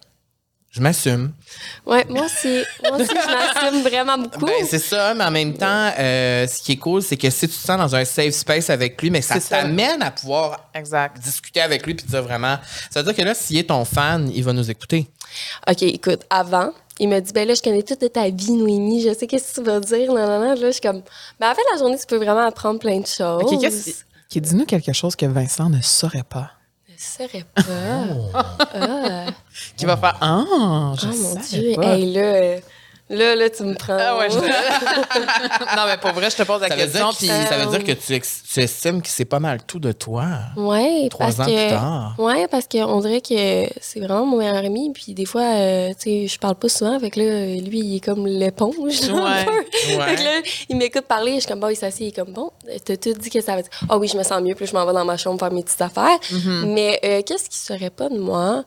Je m'assume. Ouais, moi aussi. Moi aussi, je m'assume vraiment beaucoup. Ben, c'est ça, mais en même temps, euh, ce qui est cool, c'est que si tu te sens dans un safe space avec lui, mais ça t'amène à pouvoir Exact. discuter avec lui puis dire vraiment. Ça veut dire que là, s'il est ton fan, il va nous écouter. OK, écoute, avant, il m'a dit, ben là, je connais toute ta vie, Noémie, je sais qu'est-ce que tu vas dire. Non, non, non. Là, je suis comme, ben, en fait, la journée, tu peux vraiment apprendre plein de choses. OK, qu'est-ce qui... Dis-nous quelque chose que Vincent ne saurait pas. Saurais pas. Ah, Qui va faire Ah, je oh mon savais Dieu. pas. Hey, là, euh, là, là, tu me prends. Ah ouais, je te- Non, mais pour vrai, je te pose la Ça veut, question. dire, qu'il- ça veut dire que tu, estimes que c'est pas mal tout de toi. Ouais, Trois parce ans que, plus tard. Ouais, parce qu'on dirait que c'est vraiment mon meilleur ami. Puis des fois, euh, tu sais, je parle pas souvent. Fait que là, lui, il est comme l'éponge. Ouais. Fait que là, il m'écoute parler. Je suis comme, bon, il s'assied. Il est comme, bon, t'as tout dit que ça veut dire. Ah oui, je me sens mieux. Puis je m'en vais dans ma chambre faire mes petites affaires. Mm-hmm. Mais euh, qu'est-ce qui serait pas de moi?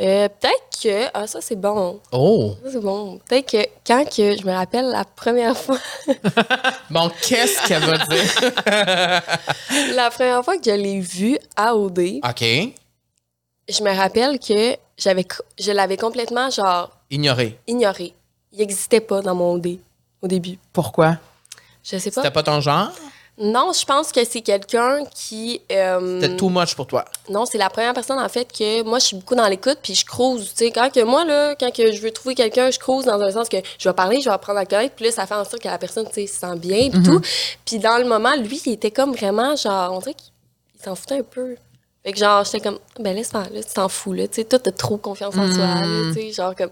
Euh, peut-être que. Ah, ça, c'est bon. Oh! Ça, c'est bon. Peut-être que quand que je me rappelle la première fois. Bon, qu'est-ce qu'elle va dire? la première fois que je l'ai vu à OD. OK. je me rappelle que j'avais co- je l'avais complètement genre Ignoré. ignoré. Il n'existait pas dans mon dé au début. Pourquoi? Je sais pas. C'était pas ton genre? Non, je pense que c'est quelqu'un qui euh, C'était too much pour toi. non, c'est la première personne en fait que moi je suis beaucoup dans l'écoute puis je crouse, tu sais quand que moi là quand que je veux trouver quelqu'un, je crouse dans un sens que je vais parler, je vais apprendre à connaître, puis là ça fait en sorte que la personne tu sais se sent bien puis tout. Puis dans le moment, lui, il était comme vraiment genre on dirait qu'il s'en foutait un peu. Fait que genre, j'étais comme, ben laisse faire, là, tu t'en fous, là. Tu sais, toi, t'as trop confiance en toi, là, tu sais, genre comme.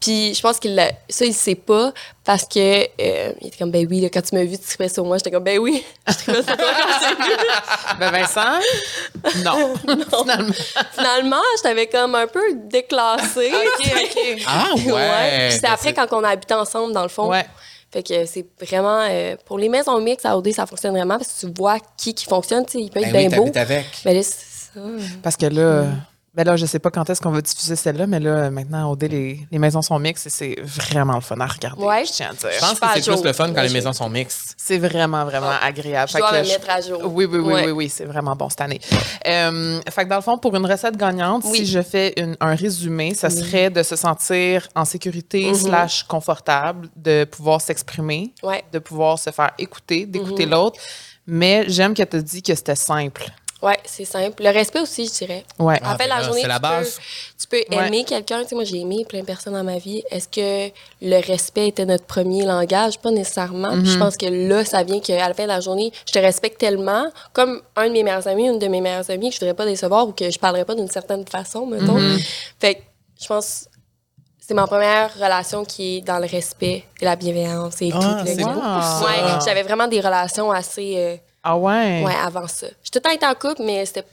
Puis je pense qu'il l'a. Ça, il sait pas parce que. euh, il était comme, ben oui, là, quand tu m'as vu, tu tripais sur moi. J'étais comme, ben oui, je tripais sur toi quand. Ben, Vincent? Non. Finalement. Finalement, je t'avais comme un peu déclassée. OK, OK. Ah ouais! Puis c'est Ben, après quand on a habité ensemble, dans le fond. Ouais. Fait que c'est vraiment. euh, pour les maisons mixtes à OD, ça fonctionne vraiment parce que tu vois qui qui fonctionne. Tu sais, il peut être Ben oui, bien beau. t'habites avec. Mais là, ça. Parce que là, ben là, je sais pas quand est-ce qu'on va diffuser celle-là, mais là, maintenant, au dé, les, les maisons sont mixtes et c'est vraiment le fun à regarder. Ouais. Je tiens à Je dire. pense suis que c'est plus le fun quand Ouais, les je- maisons sont mixtes. C'est vraiment, vraiment agréable. Je Fait dois que me mettre à jour. Oui, oui, oui, Ouais. oui, oui, c'est vraiment bon cette année. Euh, fait que dans le fond, pour une recette gagnante, Oui. si je fais une- un résumé, ça serait de se sentir en sécurité Mhm. slash confortable, de pouvoir s'exprimer, Ouais. de pouvoir se faire écouter, d'écouter Mhm. l'autre. Mais j'aime qu'elle te dit que c'était simple. Ouais, c'est simple. Le respect aussi, je dirais. Ouais. Ah, en fait, ben la là, journée, c'est la tu, base. Peux, tu peux Ouais. aimer quelqu'un. Tu sais, moi, j'ai aimé plein de personnes dans ma vie. Est-ce que le respect était notre premier langage? Pas nécessairement. Puis Je pense que là, ça vient qu'à la fin de la journée, je te respecte tellement, comme un de mes meilleurs amis, une de mes meilleures amies, que je voudrais pas décevoir ou que je parlerais pas d'une certaine façon, mettons. Fait que je pense c'est ma première relation qui est dans le respect et la bienveillance et Ah, tout. Ouais, j'avais vraiment des relations assez... euh, Ah ouais? ouais, avant ça. J'ai tout le temps été en couple, mais c'était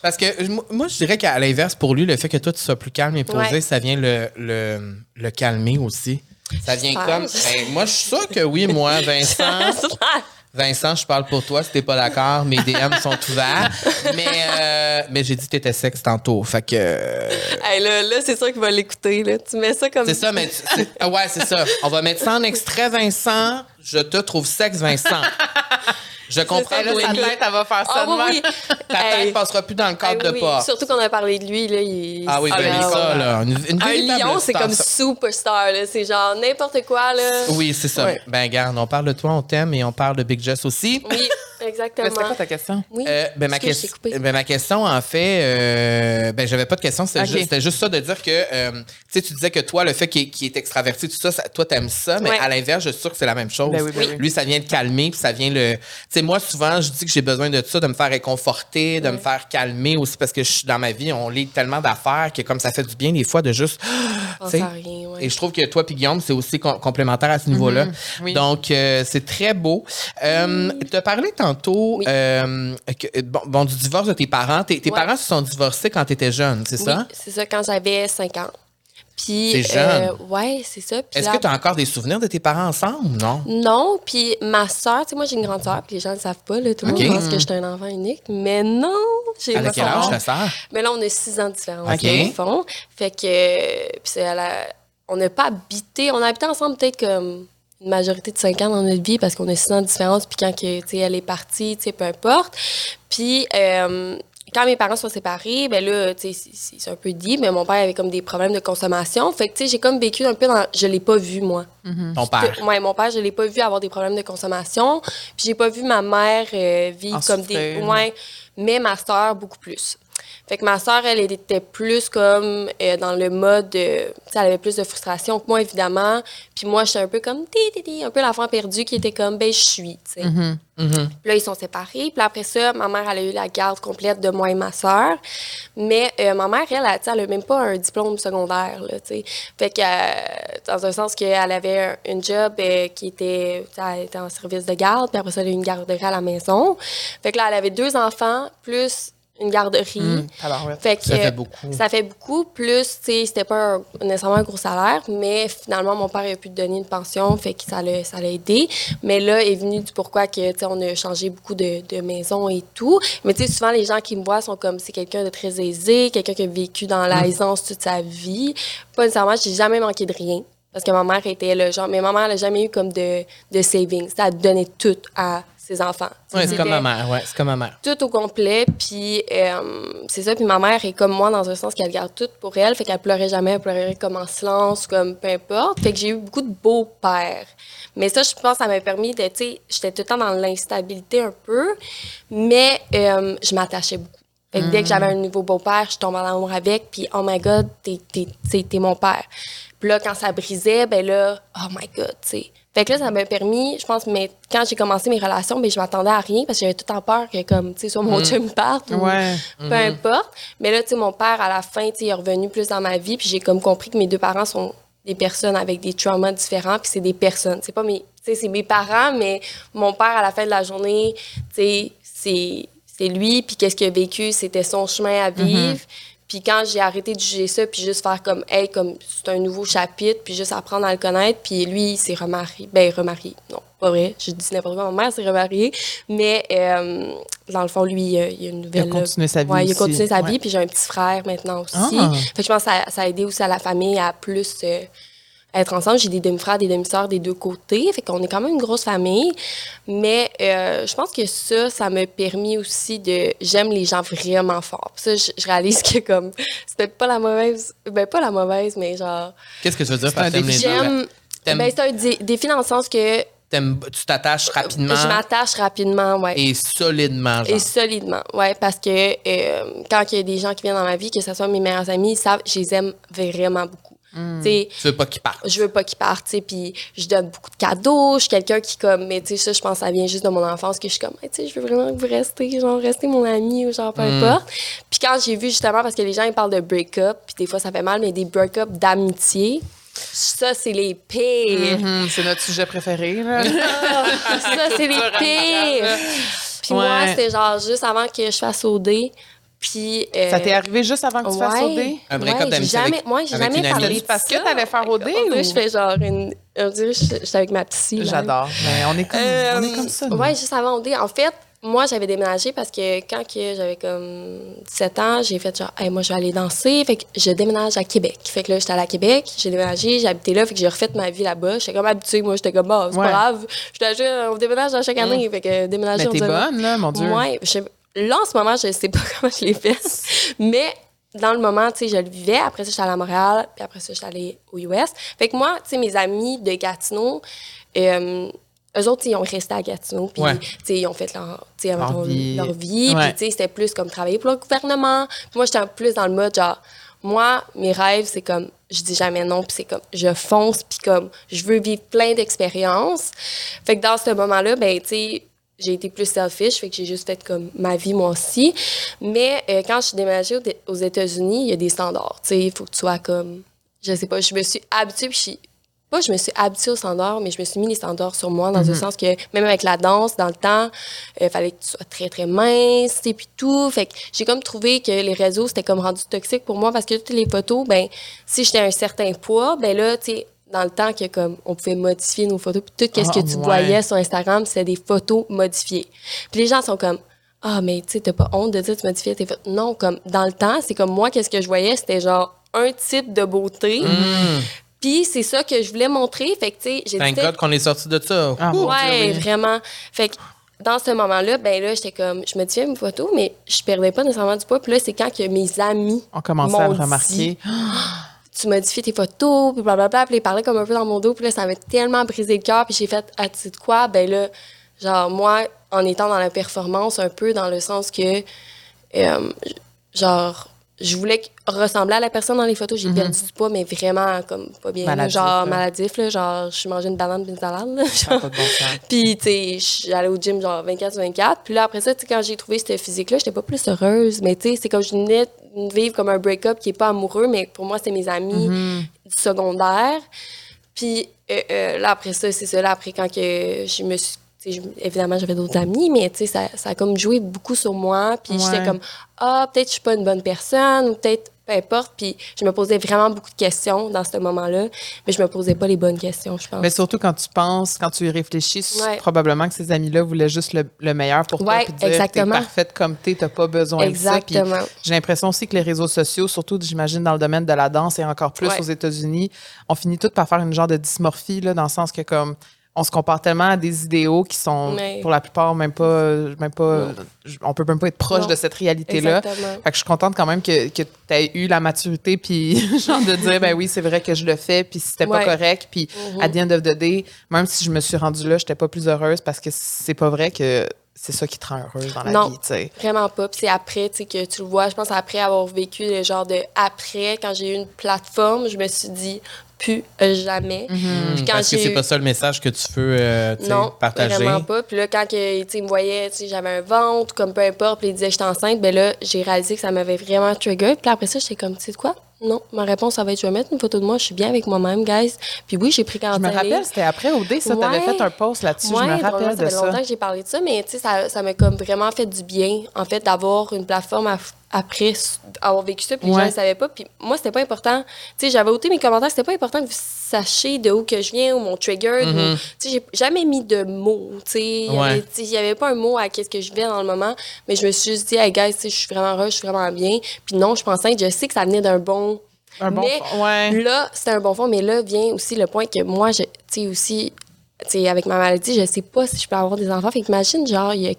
Parce que moi- je dirais qu'à l'inverse, pour lui, le fait que toi, tu sois plus calme et posé, Ouais. ça vient le, le, le calmer aussi. Ça vient comme. Ben, moi, je suis sûre que oui, moi, Vincent. Vincent, je parle pour toi. Si t'es pas d'accord, mes DM sont ouverts. Mais, euh, mais j'ai dit que t'étais sexe tantôt. Fait que. euh, Hey, là, là c'est sûr qu'il va l'écouter. Tu mets ça comme. c'est ça, mais. tu- ah ouais, c'est ça. On va mettre ça en extrait, Vincent. Je te trouve sexe, Vincent. Je comprends, sa Noémie. tête, elle va faire ça Ah oui, oui. Ta tête Hey. passera plus dans le cadre de oui, pas. Surtout qu'on a parlé de lui, là. Il... Ah oui, Ah, ben, ça, là. Une, une Un lion, c'est comme ça. superstar, là. C'est genre n'importe quoi, là. Oui, c'est ça. Ouais. Ben, garde, on parle de toi, on t'aime et on parle de Big Jess aussi. Oui, exactement. C'était quoi ta question? Oui. Euh, ben, ma, ques- coupé. ben, ma question, en fait, euh, ben, j'avais pas de question. C'était juste, ça de dire que, euh, tu sais, tu disais que toi, le fait qu'il est extraverti, tout ça, ça- toi, t'aimes ça, mais Ouais. à l'inverse, je suis sûre que c'est la même chose. Ben oui, ben oui. Lui, ça vient de calmer, puis ça vient le. Tu sais, moi, souvent, je dis que j'ai besoin de ça, de me faire réconforter, de me faire calmer aussi, parce que je suis dans ma vie, on lit tellement d'affaires que, comme ça fait du bien, des fois, de juste. tu à rien, ouais. Et je trouve que toi puis Guillaume, c'est aussi com- complémentaire à ce niveau-là. oui. Donc, euh, c'est très beau. Euh, Tu as parlé tantôt Oui. euh, que- bon, bon, du divorce de tes parents. Tes, tes Ouais. parents se sont divorcés quand tu étais jeune, c'est Oui, ça? c'est ça, quand j'avais 5 ans. Puis, C'est jeune. euh, ouais, c'est ça. Est-ce là- que tu as encore des souvenirs de tes parents ensemble? Non? Non, puis ma soeur, tu sais, moi j'ai une grande soeur, puis les gens ne le savent pas, là, tout le monde pense que j'étais un enfant unique, mais non, j'ai quel âge, ta? Mais là, on a six ans de différence, au fond. Fait que, euh, puis c'est à la- on n'a pas habité, on a habité ensemble peut-être comme une majorité de cinq ans dans notre vie parce qu'on a six ans de différence, puis quand que, tu sais, elle est partie, tu sais, peu importe. Puis, euh, quand mes parents sont séparés, ben là, tu sais, c'est- un peu dit, mais mon père avait comme des problèmes de consommation. Fait que, tu sais, j'ai comme vécu un peu dans. Je l'ai pas vu, moi. Ton père. Ouais, mon père, je l'ai pas vu avoir des problèmes de consommation. Puis j'ai pas vu ma mère euh, vivre En comme des. Ouais, mais ma soeur, beaucoup plus. Fait que ma soeur, elle était plus comme euh, dans le mode. euh, elle avait plus de frustration que moi, évidemment. Puis moi, j'étais un peu comme. Ti, ti, ti, un peu l'enfant perdu qui était comme, ben, je suis, tu sais. Mhm. Puis là, ils sont séparés. Puis après ça, ma mère, elle a eu la garde complète de moi et ma soeur. Mais euh, ma mère, elle, elle, elle a même pas un diplôme secondaire, là, tu sais. Fait que, euh, dans un sens qu'elle avait un, une job qui elle était en service de garde. Puis après ça, elle a eu une garderie à la maison. Fait que là, elle avait deux enfants, plus une garderie. Tabarouette. Fait que, Ça fait beaucoup. Ça fait beaucoup. Plus, c'était pas un- nécessairement un gros salaire, mais finalement, mon père a pu donner une pension, fait que ça l'a, ça l'a aidé. Mais là est venu du pourquoi que, tu sais, on a changé beaucoup de, de maisons et tout. Mais tu sais, souvent, les gens qui me voient sont comme, c'est quelqu'un de très aisé, quelqu'un qui a vécu dans l'aisance toute sa vie. Pas nécessairement, j'ai jamais manqué de rien. Parce que ma mère était le genre, mais ma mère n'a jamais eu comme de, de savings. Ça a donné tout à ses enfants. Ouais, c'est comme ma mère. Ouais, c'est comme ma mère. tout au complet. Puis euh, c'est ça. Puis ma mère est comme moi dans un sens qu'elle garde tout pour elle. Fait qu'elle pleurait jamais. Elle pleurait comme en silence, comme peu importe. Fait que j'ai eu beaucoup de beaux-pères. Mais ça, je pense, ça m'a permis de, tu sais, j'étais tout le temps dans l'instabilité un peu. Mais euh, je m'attachais beaucoup. Fait que dès que j'avais un nouveau beau-père, je tombais en amour avec. Puis, oh my God, t'es, t'es, t'sais, t'es mon père. Puis là, quand ça brisait, ben là, oh my God, tu sais. Fait que là, ça m'a permis, je pense, mais quand j'ai commencé mes relations, ben je m'attendais à rien parce que j'avais tout temps peur que, comme, tu sais, soit mon chum parte ou Ouais. peu importe. Mais là, tu sais, mon père, à la fin, tu sais, il est revenu plus dans ma vie. Puis j'ai comme compris que mes deux parents sont des personnes avec des traumas différents. Puis c'est des personnes. C'est pas mes... Tu sais, c'est mes parents, mais mon père, à la fin de la journée, tu sais, c'est c'est lui. Puis qu'est-ce qu'il a vécu, c'était son chemin à vivre. Puis quand j'ai arrêté de juger ça, puis juste faire comme, hey, comme c'est un nouveau chapitre, puis juste apprendre à le connaître, puis lui, il s'est remarié. Ben, remarié. Non, pas vrai. Je dis n'importe quoi. Ma mère s'est remariée. Mais euh, dans le fond, lui, euh, il a une nouvelle. continué sa vie Ouais, il a continué sa Ouais. vie, puis j'ai un petit frère maintenant aussi. Ah. Fait que je pense que ça, ça a aidé aussi à la famille à plus euh, être ensemble. J'ai des demi-frères, des demi-sœurs des deux côtés. Fait qu'on est quand même une grosse famille. Mais euh, je pense que ça, ça m'a permis aussi de... J'aime les gens vraiment fort. Puis ça, je, je réalise que comme... C'était pas la mauvaise... Ben, pas la mauvaise, mais genre... Qu'est-ce que tu veux dire C'est par un t'aimes les défi. gens? Ben, c'est un dé- défi dans le sens que Tu t'attaches rapidement? Je m'attache rapidement, ouais. et solidement. Genre. Et solidement, ouais, parce que euh, quand il y a des gens qui viennent dans ma vie, que ce soit mes meilleurs amis, ils savent, je les aime vraiment beaucoup. Tu sais, Tu veux pas qu'ils partent. je veux pas tu sais, puis je donne beaucoup de cadeaux, je suis quelqu'un qui comme, mais tu sais, ça, je pense que ça vient juste de mon enfance, que je suis comme, Hey, tu sais, je veux vraiment que vous restez, genre, restez mon ami, ou genre, peu importe. Puis quand j'ai vu, justement, parce que les gens, ils parlent de break-up, puis des fois, ça fait mal, mais des break-up d'amitié, ça, c'est les pires. Hum, c'est notre sujet préféré, là. ça, c'est les pires. Puis moi, c'était genre juste avant que je fasse OD. Puis. euh, Ça t'est arrivé juste avant que tu fasses ouais. OD? Un break-up Ouais, d'amitié j'ai jamais, avec- Moi, j'ai jamais parlé de parce que t'allais faire OD ou- Je fais genre une. On dirait que je- j'étais avec ma psy. J'adore. Mais on est comme, on est Euh, comme ça. Ouais, juste avant OD. En fait, moi, j'avais déménagé parce que quand que j'avais comme 17 ans, j'ai fait genre, hey, moi, je vais aller danser. Fait que je déménage à Québec. Fait que là, j'étais allée à Québec, j'ai déménagé, j'ai habité là. Fait que j'ai refait ma vie là-bas. J'étais comme habituée. Moi, j'étais comme, bah, c'est Ouais. pas grave. J'étais on déménage à chaque année. Fait que déménager, Mais t'es bonne, là, mon Dieu. Ouais, là, en ce moment, je sais pas comment je l'ai fait. Mais dans le moment, tu sais, je le vivais. Après ça, j'étais allée à Montréal. Puis après ça, j'étais allée aux US. Fait que moi, tu sais, mes amis de Gatineau, euh, eux autres, ils ont resté à Gatineau. Puis, Ouais. tu sais, ils ont fait leur, vie. leur vie. Ouais. Puis, tu sais, c'était plus comme travailler pour le gouvernement. Puis moi, j'étais plus dans le mode genre, moi, mes rêves, c'est comme, je dis jamais non, puis c'est comme, je fonce, puis comme, je veux vivre plein d'expériences. Fait que dans ce moment-là, ben, tu sais, j'ai été plus selfish, fait que j'ai juste fait comme ma vie moi aussi. Mais euh, quand je suis déménagée aux, États-Unis, il y a des standards. Tu sais, il faut que tu sois comme, je sais pas, je me suis habituée, puis je suis- pas je me suis habituée aux standards, mais je me suis mis les standards sur moi, dans le sens que même avec la danse, dans le temps, il fallait que tu sois très, très mince, et puis tout. Fait que j'ai comme trouvé que les réseaux, c'était comme rendu toxique pour moi, parce que toutes les photos, ben si j'étais à un certain poids, ben là, tu sais, dans le temps que comme on pouvait modifier nos photos, puis tout ce Ah, que tu ouais. voyais sur Instagram, c'était des photos modifiées. Puis les gens sont comme ah mais tu sais t'as pas honte de dire que tu modifiais tes photos. Non, comme dans le temps, c'est comme moi qu'est-ce que je voyais, c'était genre un type de beauté. Puis c'est ça que je voulais montrer, fait que tu sais, j'ai Thank dit God qu'on est sorti de ça. Ah, Ouh. Ouais, vraiment. Fait que dans ce moment-là, ben là, j'étais comme, je modifiais mes photos, mais je perdais pas nécessairement du poids. Puis là, c'est quand que mes amis On commençait à remarquer. dit, tu modifies tes photos, puis blablabla. Puis là, ils parlaient comme un peu dans mon dos. Puis là, ça m'a tellement brisé le cœur. Puis j'ai fait, ah, tu sais de quoi? Ben là, genre, moi, en étant dans la performance, un peu dans le sens que, euh, genre, je voulais ressembler à la personne dans les photos. J'ai perdu du poids, mais vraiment, comme, pas bien. Maladif, genre, là. maladif, là. Genre, je mangeais une banane d'une salade, là. Pas de bon sens. Puis, tu sais, j'allais au gym genre 24 sur 24. Puis là, après ça, tu sais, quand j'ai trouvé ce physique-là, j'étais pas plus heureuse. Mais tu sais, c'est comme je venais de vivre comme un break-up qui est pas amoureux, mais pour moi, c'était mes amis du secondaire. Puis euh, euh, là, après ça, c'est ça. Là, après, quand que je me suis. évidemment, j'avais d'autres amis, mais tu sais, ça, ça a comme joué beaucoup sur moi. Puis j'étais comme, ah, peut-être je suis pas une bonne personne, ou peut-être, peu importe. Puis je me posais vraiment beaucoup de questions dans ce moment-là, mais je me posais pas les bonnes questions, je pense. Mais surtout quand tu penses, quand tu y réfléchis, Ouais. probablement que ces amis-là voulaient juste le, le meilleur pour toi. Puis dire, exactement. T'es parfaite comme t'es, t'as pas besoin de ça. Puis Exactement. J'ai l'impression aussi que les réseaux sociaux, surtout, j'imagine, dans le domaine de la danse et encore plus Ouais. aux États-Unis, on finit tout par faire une genre de dysmorphie, là, dans le sens que, comme, on se compare tellement à des idéaux qui sont, pour la plupart, même pas, même pas, on peut même pas être proche Non. de cette réalité-là. Exactement. Fait que je suis contente quand même que, que tu aies eu la maturité, puis genre de dire, ben oui, c'est vrai que je le fais, puis c'était pas correct, puis à the end of the day, même si je me suis rendue là, j'étais pas plus heureuse parce que c'est pas vrai que c'est ça qui te rend heureuse dans la Non. vie, tu sais. Vraiment pas. Puis c'est après, tu sais, que tu le vois. Je pense après avoir vécu le genre de après, quand j'ai eu une plateforme, je me suis dit plus jamais. Puis quand Parce que c'est pas ça le message que tu veux euh, non, partager? vraiment pas. Puis là, quand que, tu sais, ils me sais, j'avais un ventre, comme peu importe, puis ils disaient que j'étais enceinte, ben là, j'ai réalisé que ça m'avait vraiment trigger. Puis après ça, j'étais comme, tu sais quoi? Non, ma réponse, ça va être, je vais mettre une photo de moi, je suis bien avec moi-même, guys. Puis oui, j'ai pris Je 45 me rappelle, c'était après OD, ça, t'avais Ouais. fait un post là-dessus, je Ouais, me drôlement, rappelle ça de fait longtemps ça. que j'ai parlé de ça, mais tu sais, ça ça m'a comme vraiment fait du bien, en fait, d'avoir une plateforme af- après avoir vécu ça, puis les Ouais. gens ne savaient pas. Puis moi, c'était pas important. Tu sais, j'avais ôté mes commentaires, c'était pas important que vous sachiez de où que je viens ou mon trigger. ou- Tu sais, j'ai jamais mis de mots, tu sais. Il y Ouais. avait- il pas un mot à qu'est-ce que je vivais dans le moment, mais je me suis juste dit, hey guys, tu sais, je suis vraiment heureuse, je suis vraiment bien. Puis non, je enceinte, je sais que ça venait d'un bon Un bon mais fond, ouais. là, c'était un bon fond, mais là vient aussi le point que moi, je- tu sais, aussi, tu sais, avec ma maladie, je sais pas si je peux avoir des enfants. Fait qu'imagine, genre, il y a,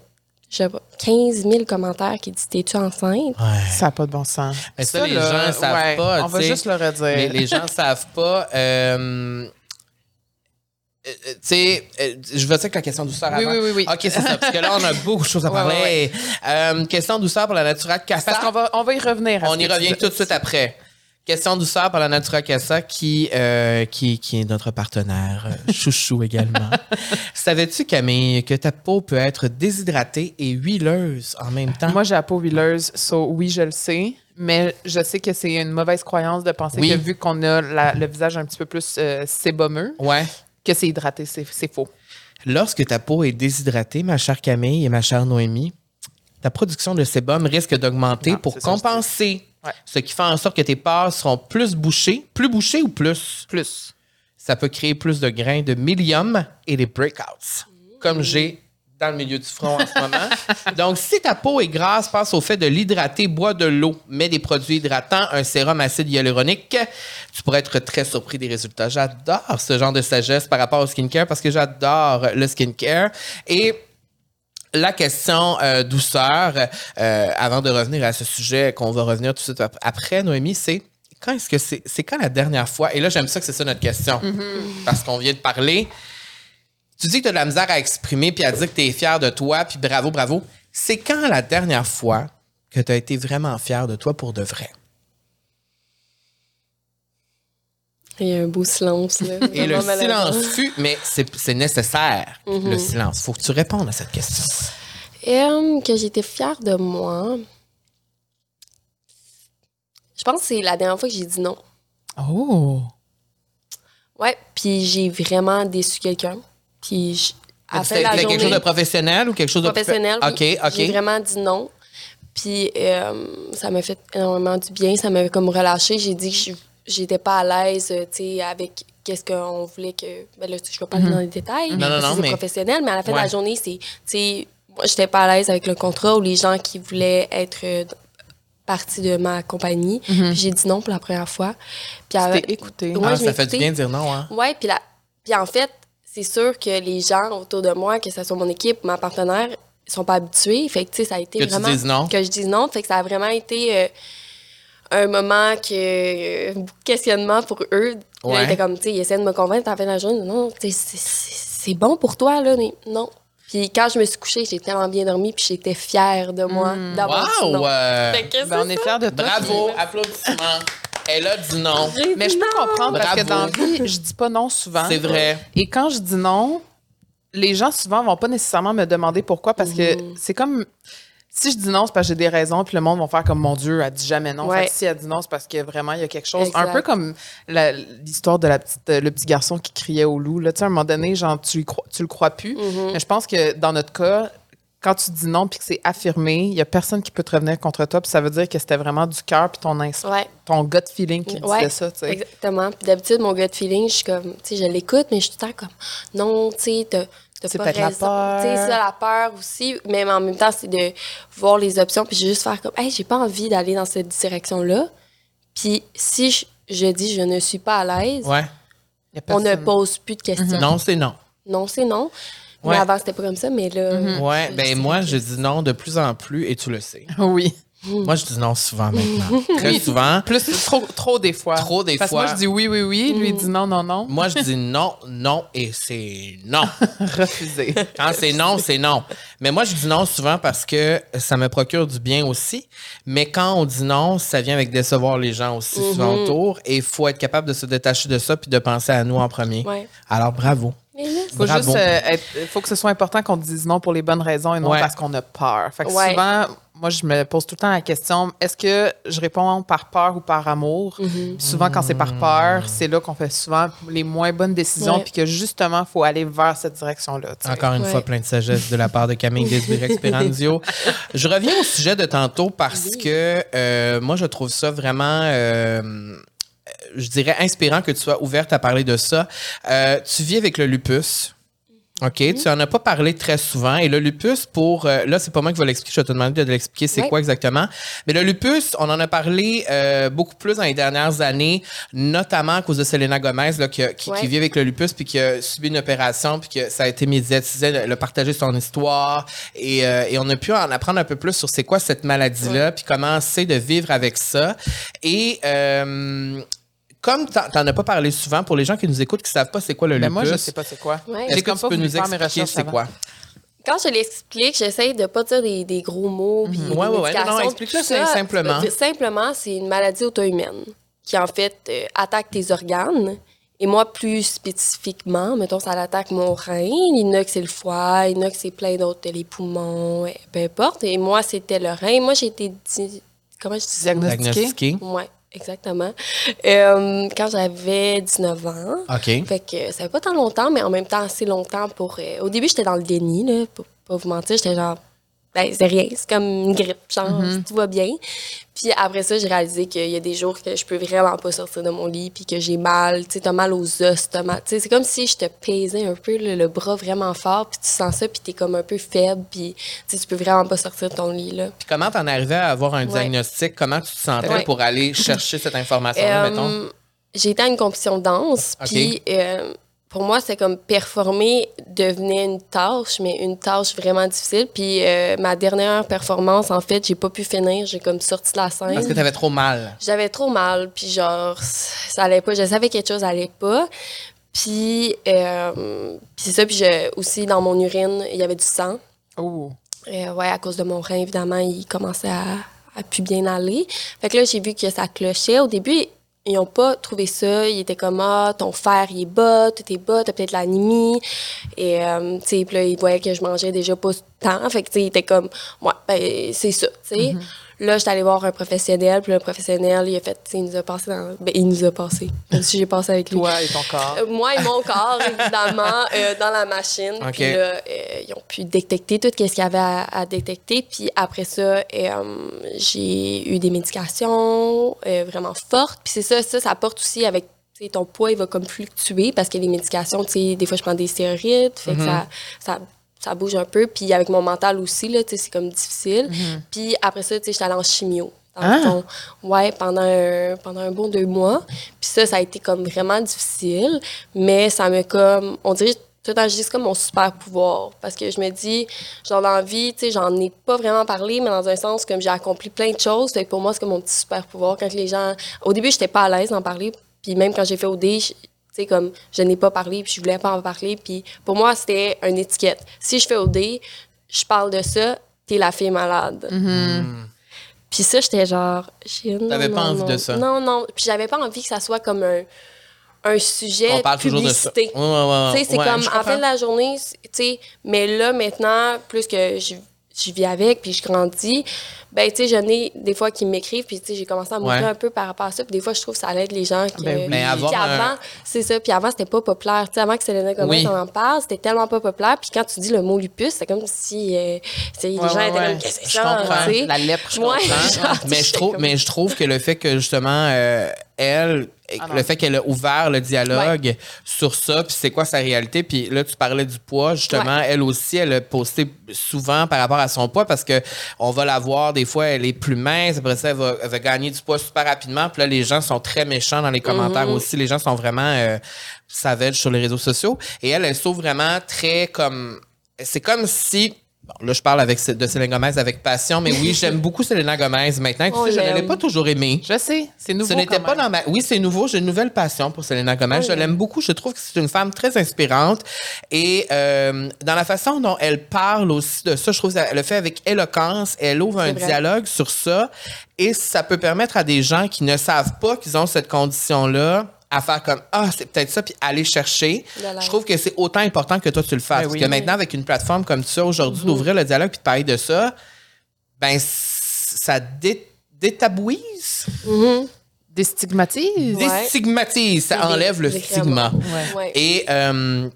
je sais pas, 15 000 commentaires qui disent T'es-tu enceinte? Ça n'a pas de bon sens. Mais ça, les là, gens savent ouais, pas. On va juste le redire. Les, les gens savent pas. euh, euh, tu sais, euh, je veux dire que la question douceur Oui, avant. oui, oui, oui. OK, c'est ça. Parce que là, on a beaucoup de choses à Ouais, parler. ouais, Euh, question douceur pour la Natura Casa. Parce qu'on va, on va y revenir. à On y revient tout de suite après. Question douceur pour la Natura Casa qui, euh, qui, qui est notre partenaire, euh, chouchou également. Savais-tu, Camille, que ta peau peut être déshydratée et huileuse en même temps? Moi, j'ai la peau huileuse, so oui, je le sais. Mais je sais que c'est une mauvaise croyance de penser Oui. que vu qu'on a la- le visage un petit peu plus euh, sébumeux, Ouais. que c'est hydraté. C'est faux. Lorsque ta peau est déshydratée, ma chère Camille et ma chère Noémie, ta production de sébum risque d'augmenter pour compenser. Ouais. Ce qui fait en sorte que tes pores seront plus bouchées. Plus bouchées ou plus? Plus. Ça peut créer plus de grains de milium et des breakouts, comme j'ai dans le milieu du front en ce moment. Donc, si ta peau est grasse, passe au fait de l'hydrater, bois de l'eau, mets des produits hydratants, un sérum acide hyaluronique. Tu pourrais être très surpris des résultats. J'adore ce genre de sagesse par rapport au skincare parce que j'adore le skincare. Et la question euh, douceur, euh, avant de revenir à ce sujet qu'on va revenir tout de suite ap- après, Noémie, c'est quand est-ce que c'est c'est quand la dernière fois? Et là j'aime ça que c'est ça notre question parce qu'on vient de parler. Tu dis que tu as de la misère à exprimer puis à dire que tu es fier de toi puis bravo bravo. C'est quand la dernière fois que tu as été vraiment fier de toi pour de vrai? Il y a un beau silence, là. Et le silence fut mais c'est nécessaire le silence. Faut que tu répondes à cette question. Euh, que j'étais fière de moi. Je pense que c'est la dernière fois que j'ai dit non. Oh! Ouais, puis j'ai vraiment déçu quelqu'un. Puis je- la la quelque chose journée, de professionnel ou quelque chose de professionnel, oui, OK, OK. j'ai vraiment dit non. Puis euh, ça m'a fait énormément du bien, ça m'a comme relâché. J'ai dit que je- j'étais pas à l'aise, euh, tu sais, avec qu'est-ce qu'on voulait que... Ben là, je vais pas aller dans les détails, Mhm. Non, non, que non, c'est mais- professionnel, mais à la fin de la journée, c'est, tu sais, j'étais pas à l'aise avec le contrat ou les gens qui voulaient être euh, partie de ma compagnie. Puis j'ai dit non pour la première fois. Puis à- écouté. Ouais, Ah, ça fait du bien de dire non hein. Ouais, puis la... puis en fait, c'est sûr que les gens autour de moi, que ce soit mon équipe, ma partenaire, ils sont pas habitués. Fait que, tu sais, ça a été Que tu vraiment... dises non. Que je dise non. Fait que ça a vraiment été euh, un moment que... euh, questionnement pour eux. Puis là. Ils étaient comme, tu sais, ils essaient de me convaincre à la fin de la journée. Non, tu sais, c'est- bon pour toi, là, mais non. Puis quand je me suis couchée, j'ai tellement bien dormi, puis j'étais fière de moi d'avoir dit non. Wow! euh, Ben, on est fiers de toi. bravo, applaudissements. Elle a dit non. Mais je peux non. comprendre parce que dans la vie, je dis pas non souvent. C'est vrai. Et quand je dis non, les gens souvent vont pas nécessairement me demander pourquoi parce que Mhm. c'est comme si je dis non, c'est parce que j'ai des raisons, puis le monde va faire comme mon Dieu, elle dit jamais non. Ouais. Fait que si elle dit non, c'est parce que vraiment il y a quelque chose. Exact. Un peu comme l'histoire de la petite, euh, le petit garçon qui criait au loup. Là, tu sais, à un moment donné, genre tu, crois, tu le crois plus. Mhm. Mais je pense que dans notre cas, quand tu dis non puis que c'est affirmé, il y a personne qui peut te revenir contre toi. Puis ça veut dire que c'était vraiment du cœur puis ton instinct, Ouais. ton gut feeling qui Ouais, disait ça. Tu sais. Exactement. Puis d'habitude, mon gut feeling, je suis comme, tu sais, je l'écoute, mais je suis tout le temps comme, non, tu sais, C'est pas peut-être la peur. Tu sais, c'est ça, la peur aussi. Mais en même temps, c'est de voir les options, puis juste faire comme, hey, j'ai pas envie d'aller dans cette direction-là. Puis si je, je dis je ne suis pas à l'aise, Ouais. On ne pose plus de questions. Non, c'est non. Non, c'est non. Ouais. Mais avant, c'était pas comme ça, mais là. Ouais, ben moi, que- je dis non de plus en plus et tu le sais. Oui. Moi, je dis non souvent maintenant. Très souvent. Plus trop, trop des fois. Trop des Parce que fois. moi, je dis oui, oui, oui. Lui, il dit non, non, non. Moi, je dis non, non et c'est non. Refusé. Quand c'est non, c'est non. Mais moi, je dis non souvent parce que ça me procure du bien aussi. Mais quand on dit non, ça vient avec décevoir les gens aussi souvent autour. Et il faut être capable de se détacher de ça puis de penser à nous en premier. Ouais. Alors, bravo. Là, Faut Bravo. juste euh, être- faut que ce soit important qu'on dise non pour les bonnes raisons et non Ouais. parce qu'on a peur. Fait que Ouais. souvent, moi, je me pose tout le temps la question est-ce que je réponds par peur ou par amour? Puis Souvent, quand c'est par peur, c'est là qu'on fait souvent les moins bonnes décisions, puis que justement, il faut aller vers cette direction-là. Encore une Ouais. fois, plein de sagesse de la part de Camille Desbirex Speranzio. Je reviens au sujet de tantôt parce que euh, moi, je trouve ça vraiment, euh, je dirais, inspirant que tu sois ouverte à parler de ça. Euh, tu vis avec le lupus. OK, tu en as pas parlé très souvent. Et le lupus, pour. euh, là, c'est pas moi qui vais l'expliquer, je vais te demander de l'expliquer c'est quoi exactement. Mais le lupus, on en a parlé euh, beaucoup plus dans les dernières années, notamment à cause de Selena Gomez, là, qui, qui, vit avec le lupus, puis qui a subi une opération, puis que ça a été médiatisé, elle a partagé son histoire. Et, euh, et on a pu en apprendre un peu plus sur c'est quoi cette maladie-là, puis comment c'est de vivre avec ça. Et. Comme t'en t'en as pas parlé souvent, pour les gens qui nous écoutent, qui savent pas c'est quoi le Mais lupus, moi, je sais pas c'est quoi. Ouais. est-ce que comme tu peux nous expliquer c'est quoi? Quand je l'explique, j'essaie de pas dire des, des gros mots. Ouais, ouais, ouais. Non, explique-le simplement. Simplement, c'est une maladie auto-humaine qui, en fait, euh, attaque tes organes. Et moi, plus spécifiquement, mettons, ça attaque mon rein. Il y en a que c'est le foie, il y en a que c'est plein d'autres, les poumons, ouais, peu importe. Et moi, c'était le rein. Moi, j'ai été... di- Comment je dis? Diagnostiqué. Diagnostiqué. Ouais, exactement. Euh, quand j'avais 19 ans. OK. Fait que ça fait pas tant longtemps, mais en même temps assez longtemps pour. euh, au début, j'étais dans le déni, là, pour pas vous mentir. J'étais genre, ben, c'est rien, c'est comme une grippe, genre, tout va bien. Puis après ça, j'ai réalisé qu'il y a des jours que je peux vraiment pas sortir de mon lit, puis que j'ai mal, tu sais, t'as mal aux os, t'as mal, tu sais, c'est comme si je te pesais un peu le, le bras vraiment fort, puis tu sens ça, puis t'es comme un peu faible, puis tu peux vraiment pas sortir de ton lit, là. Puis comment t'en arrivais à avoir un Ouais. diagnostic? Comment tu te sentais Ouais. pour aller chercher cette information-là, Euh, mettons? J'ai été à une compétition de danse, puis euh, pour moi, c'est comme performer devenait une tâche, mais une tâche vraiment difficile. Puis euh, ma dernière performance, en fait, j'ai pas pu finir, j'ai comme sorti de la scène. Parce que t'avais trop mal. J'avais trop mal, puis genre, ça allait pas. Je savais que quelque chose allait pas. Puis, euh, puis c'est ça, puis je- aussi dans mon urine, il y avait du sang. Oh. Euh, ouais, à cause de mon rein, évidemment, il commençait à, à plus bien aller. Fait que là, j'ai vu que ça clochait. Au début, ils n'ont pas trouvé ça. Ils étaient comme, ah, ton fer, il est bas, tout est bas, t'as peut-être l'anémie. Et, euh, tu sais, puis là, ils voyaient que je mangeais déjà pas tant. Fait que, tu sais, ils étaient comme, ouais, ben, c'est ça, tu sais. Là, j'étais allée voir un professionnel, puis le professionnel, il a fait, il nous a passé dans. Ben, il nous a passé. Même si j'ai passé avec lui. Toi et ton corps. Euh, moi et mon corps, évidemment, euh, dans la machine. Puis là, euh, ils ont pu détecter tout ce qu'il y avait à, à détecter. Puis après ça, j'ai eu des médications vraiment fortes. Puis c'est ça, ça, ça apporte aussi avec ton poids, il va comme fluctuer parce que les médications, tu sais, des fois, je prends des stéroïdes, fait que ça, ça, ça bouge un peu. Puis avec mon mental aussi, là, c'est comme difficile. Puis après ça, tu sais, j'étais allée en chimio. Ah! Ouais, pendant un, pendant un bon deux mois. Puis ça, ça a été comme vraiment difficile. Mais ça me comme, on dirait, tout le temps, je dis c'est comme mon super pouvoir. Parce que je me dis, genre, dans la vie, tu sais, j'en ai pas vraiment parlé, mais dans un sens, comme j'ai accompli plein de choses. Fait que pour moi, c'est comme mon petit super pouvoir. Quand les gens. Au début, j'étais pas à l'aise d'en parler. Puis même quand j'ai fait OD, je- tu sais, comme, je n'ai pas parlé, puis je voulais pas en parler. Puis pour moi, c'était une étiquette. Si je fais OD, je parle de ça, t'es la fille malade. Puis ça, j'étais genre. T'avais pas non, envie non. de ça. Non, non. Puis j'avais pas envie que ça soit comme un, un sujet On parle de toujours de ça. publicité. Ouais, ouais, ouais, Tu sais, c'est ouais, comme, en fin de la journée, tu sais, mais là, maintenant, plus que je, je vis avec, puis je grandis, ben, tu sais, j'en ai des fois qui m'écrivent, puis tu sais, j'ai commencé à m'ouvrir Ouais. un peu par rapport à ça, puis des fois, je trouve que ça aide les gens. Que, Ben oui. Mais puis avant, c'est ça, puis avant, c'était pas populaire. Tu sais, avant que Selena Gomez Oui. on en parle, c'était tellement pas populaire, puis quand tu dis le mot lupus, c'est comme si, euh, tu sais, les Ouais, gens ouais, étaient ouais. comme, qu'est-ce que c'est ça, comprends. tu sais? La lèpre, je Ouais, comprends. genre, mais je j'étais trouve comme- mais je trouve que le fait que justement euh, elle Ah le fait qu'elle a ouvert le dialogue sur ça puis c'est quoi sa réalité puis là tu parlais du poids justement. Elle aussi elle a posté souvent par rapport à son poids parce que on va la voir des fois elle est plus mince après ça elle va, elle va gagner du poids super rapidement puis là les gens sont très méchants dans les commentaires Mm-hmm. aussi. Les gens sont vraiment euh, savages sur les réseaux sociaux. Et elle elle sauve vraiment très comme c'est comme si Bon, là, je parle avec, de Selena Gomez avec passion, mais oui, j'aime beaucoup Selena Gomez maintenant. Tu On sais, je ne l'ai pas toujours aimée. Je sais, c'est nouveau. Ce n'était quand pas même. dans ma. Oui, c'est nouveau. J'ai une nouvelle passion pour Selena Gomez. je oui. l'aime beaucoup. Je trouve que c'est une femme très inspirante. Et euh, dans la façon dont elle parle aussi de ça, je trouve qu'elle le fait avec éloquence. Elle ouvre un vrai. dialogue sur ça. Et ça peut permettre à des gens qui ne savent pas qu'ils ont cette condition-là à faire comme ah c'est peut-être ça puis aller chercher je trouve que c'est autant important que toi tu le fasses Ben parce oui. que maintenant avec une plateforme comme ça aujourd'hui d'ouvrir le dialogue puis de parler de ça ben ça dé- détabouise Mhm. Déstigmatise. Ouais. déstigmatise, ça enlève le stigma. Ouais. Et euh,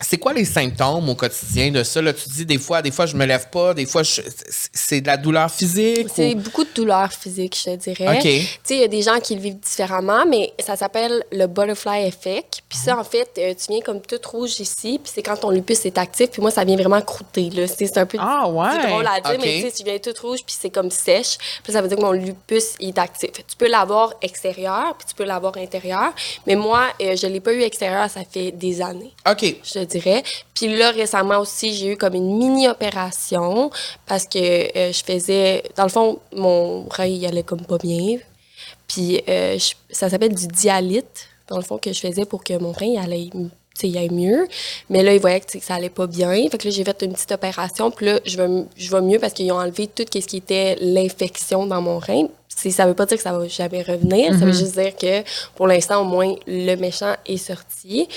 c'est quoi les symptômes au quotidien de ça? Là, tu dis des fois, des fois je me lève pas, des fois c'est- de la douleur physique. C'est ou- beaucoup de douleurs physiques, je te dirais. OK. Tu sais, il y a des gens qui le vivent différemment, mais ça s'appelle le butterfly effect. Puis ça, en fait, euh, tu viens comme toute rouge ici, puis c'est quand ton lupus est actif, puis moi, ça vient vraiment croûter, là. C'est un peu Ah, ouais. c'est drôle à dire, mais tu sais, tu viens toute rouge, puis c'est comme sèche. Puis ça veut dire que mon lupus est actif. Tu peux l'avoir extérieur, puis tu peux l'avoir intérieur. Mais moi, euh, je l'ai pas eu extérieur, ça fait des années OK. je dirais. Puis là, récemment aussi, j'ai eu comme une mini-opération parce que euh, je faisais... Dans le fond, mon rein, il allait comme pas bien. Puis euh, ça s'appelle du dialyte, dans le fond, que je faisais pour que mon rein il allait, il aille mieux. Mais là, ils voyaient que, ça allait pas bien. Fait que là, j'ai fait une petite opération. Puis là, je vais, je vais mieux parce qu'ils ont enlevé tout ce qui était l'infection dans mon rein. C'est- Ça veut pas dire que ça va jamais revenir. Ça veut juste dire que pour l'instant, au moins, le méchant est sorti.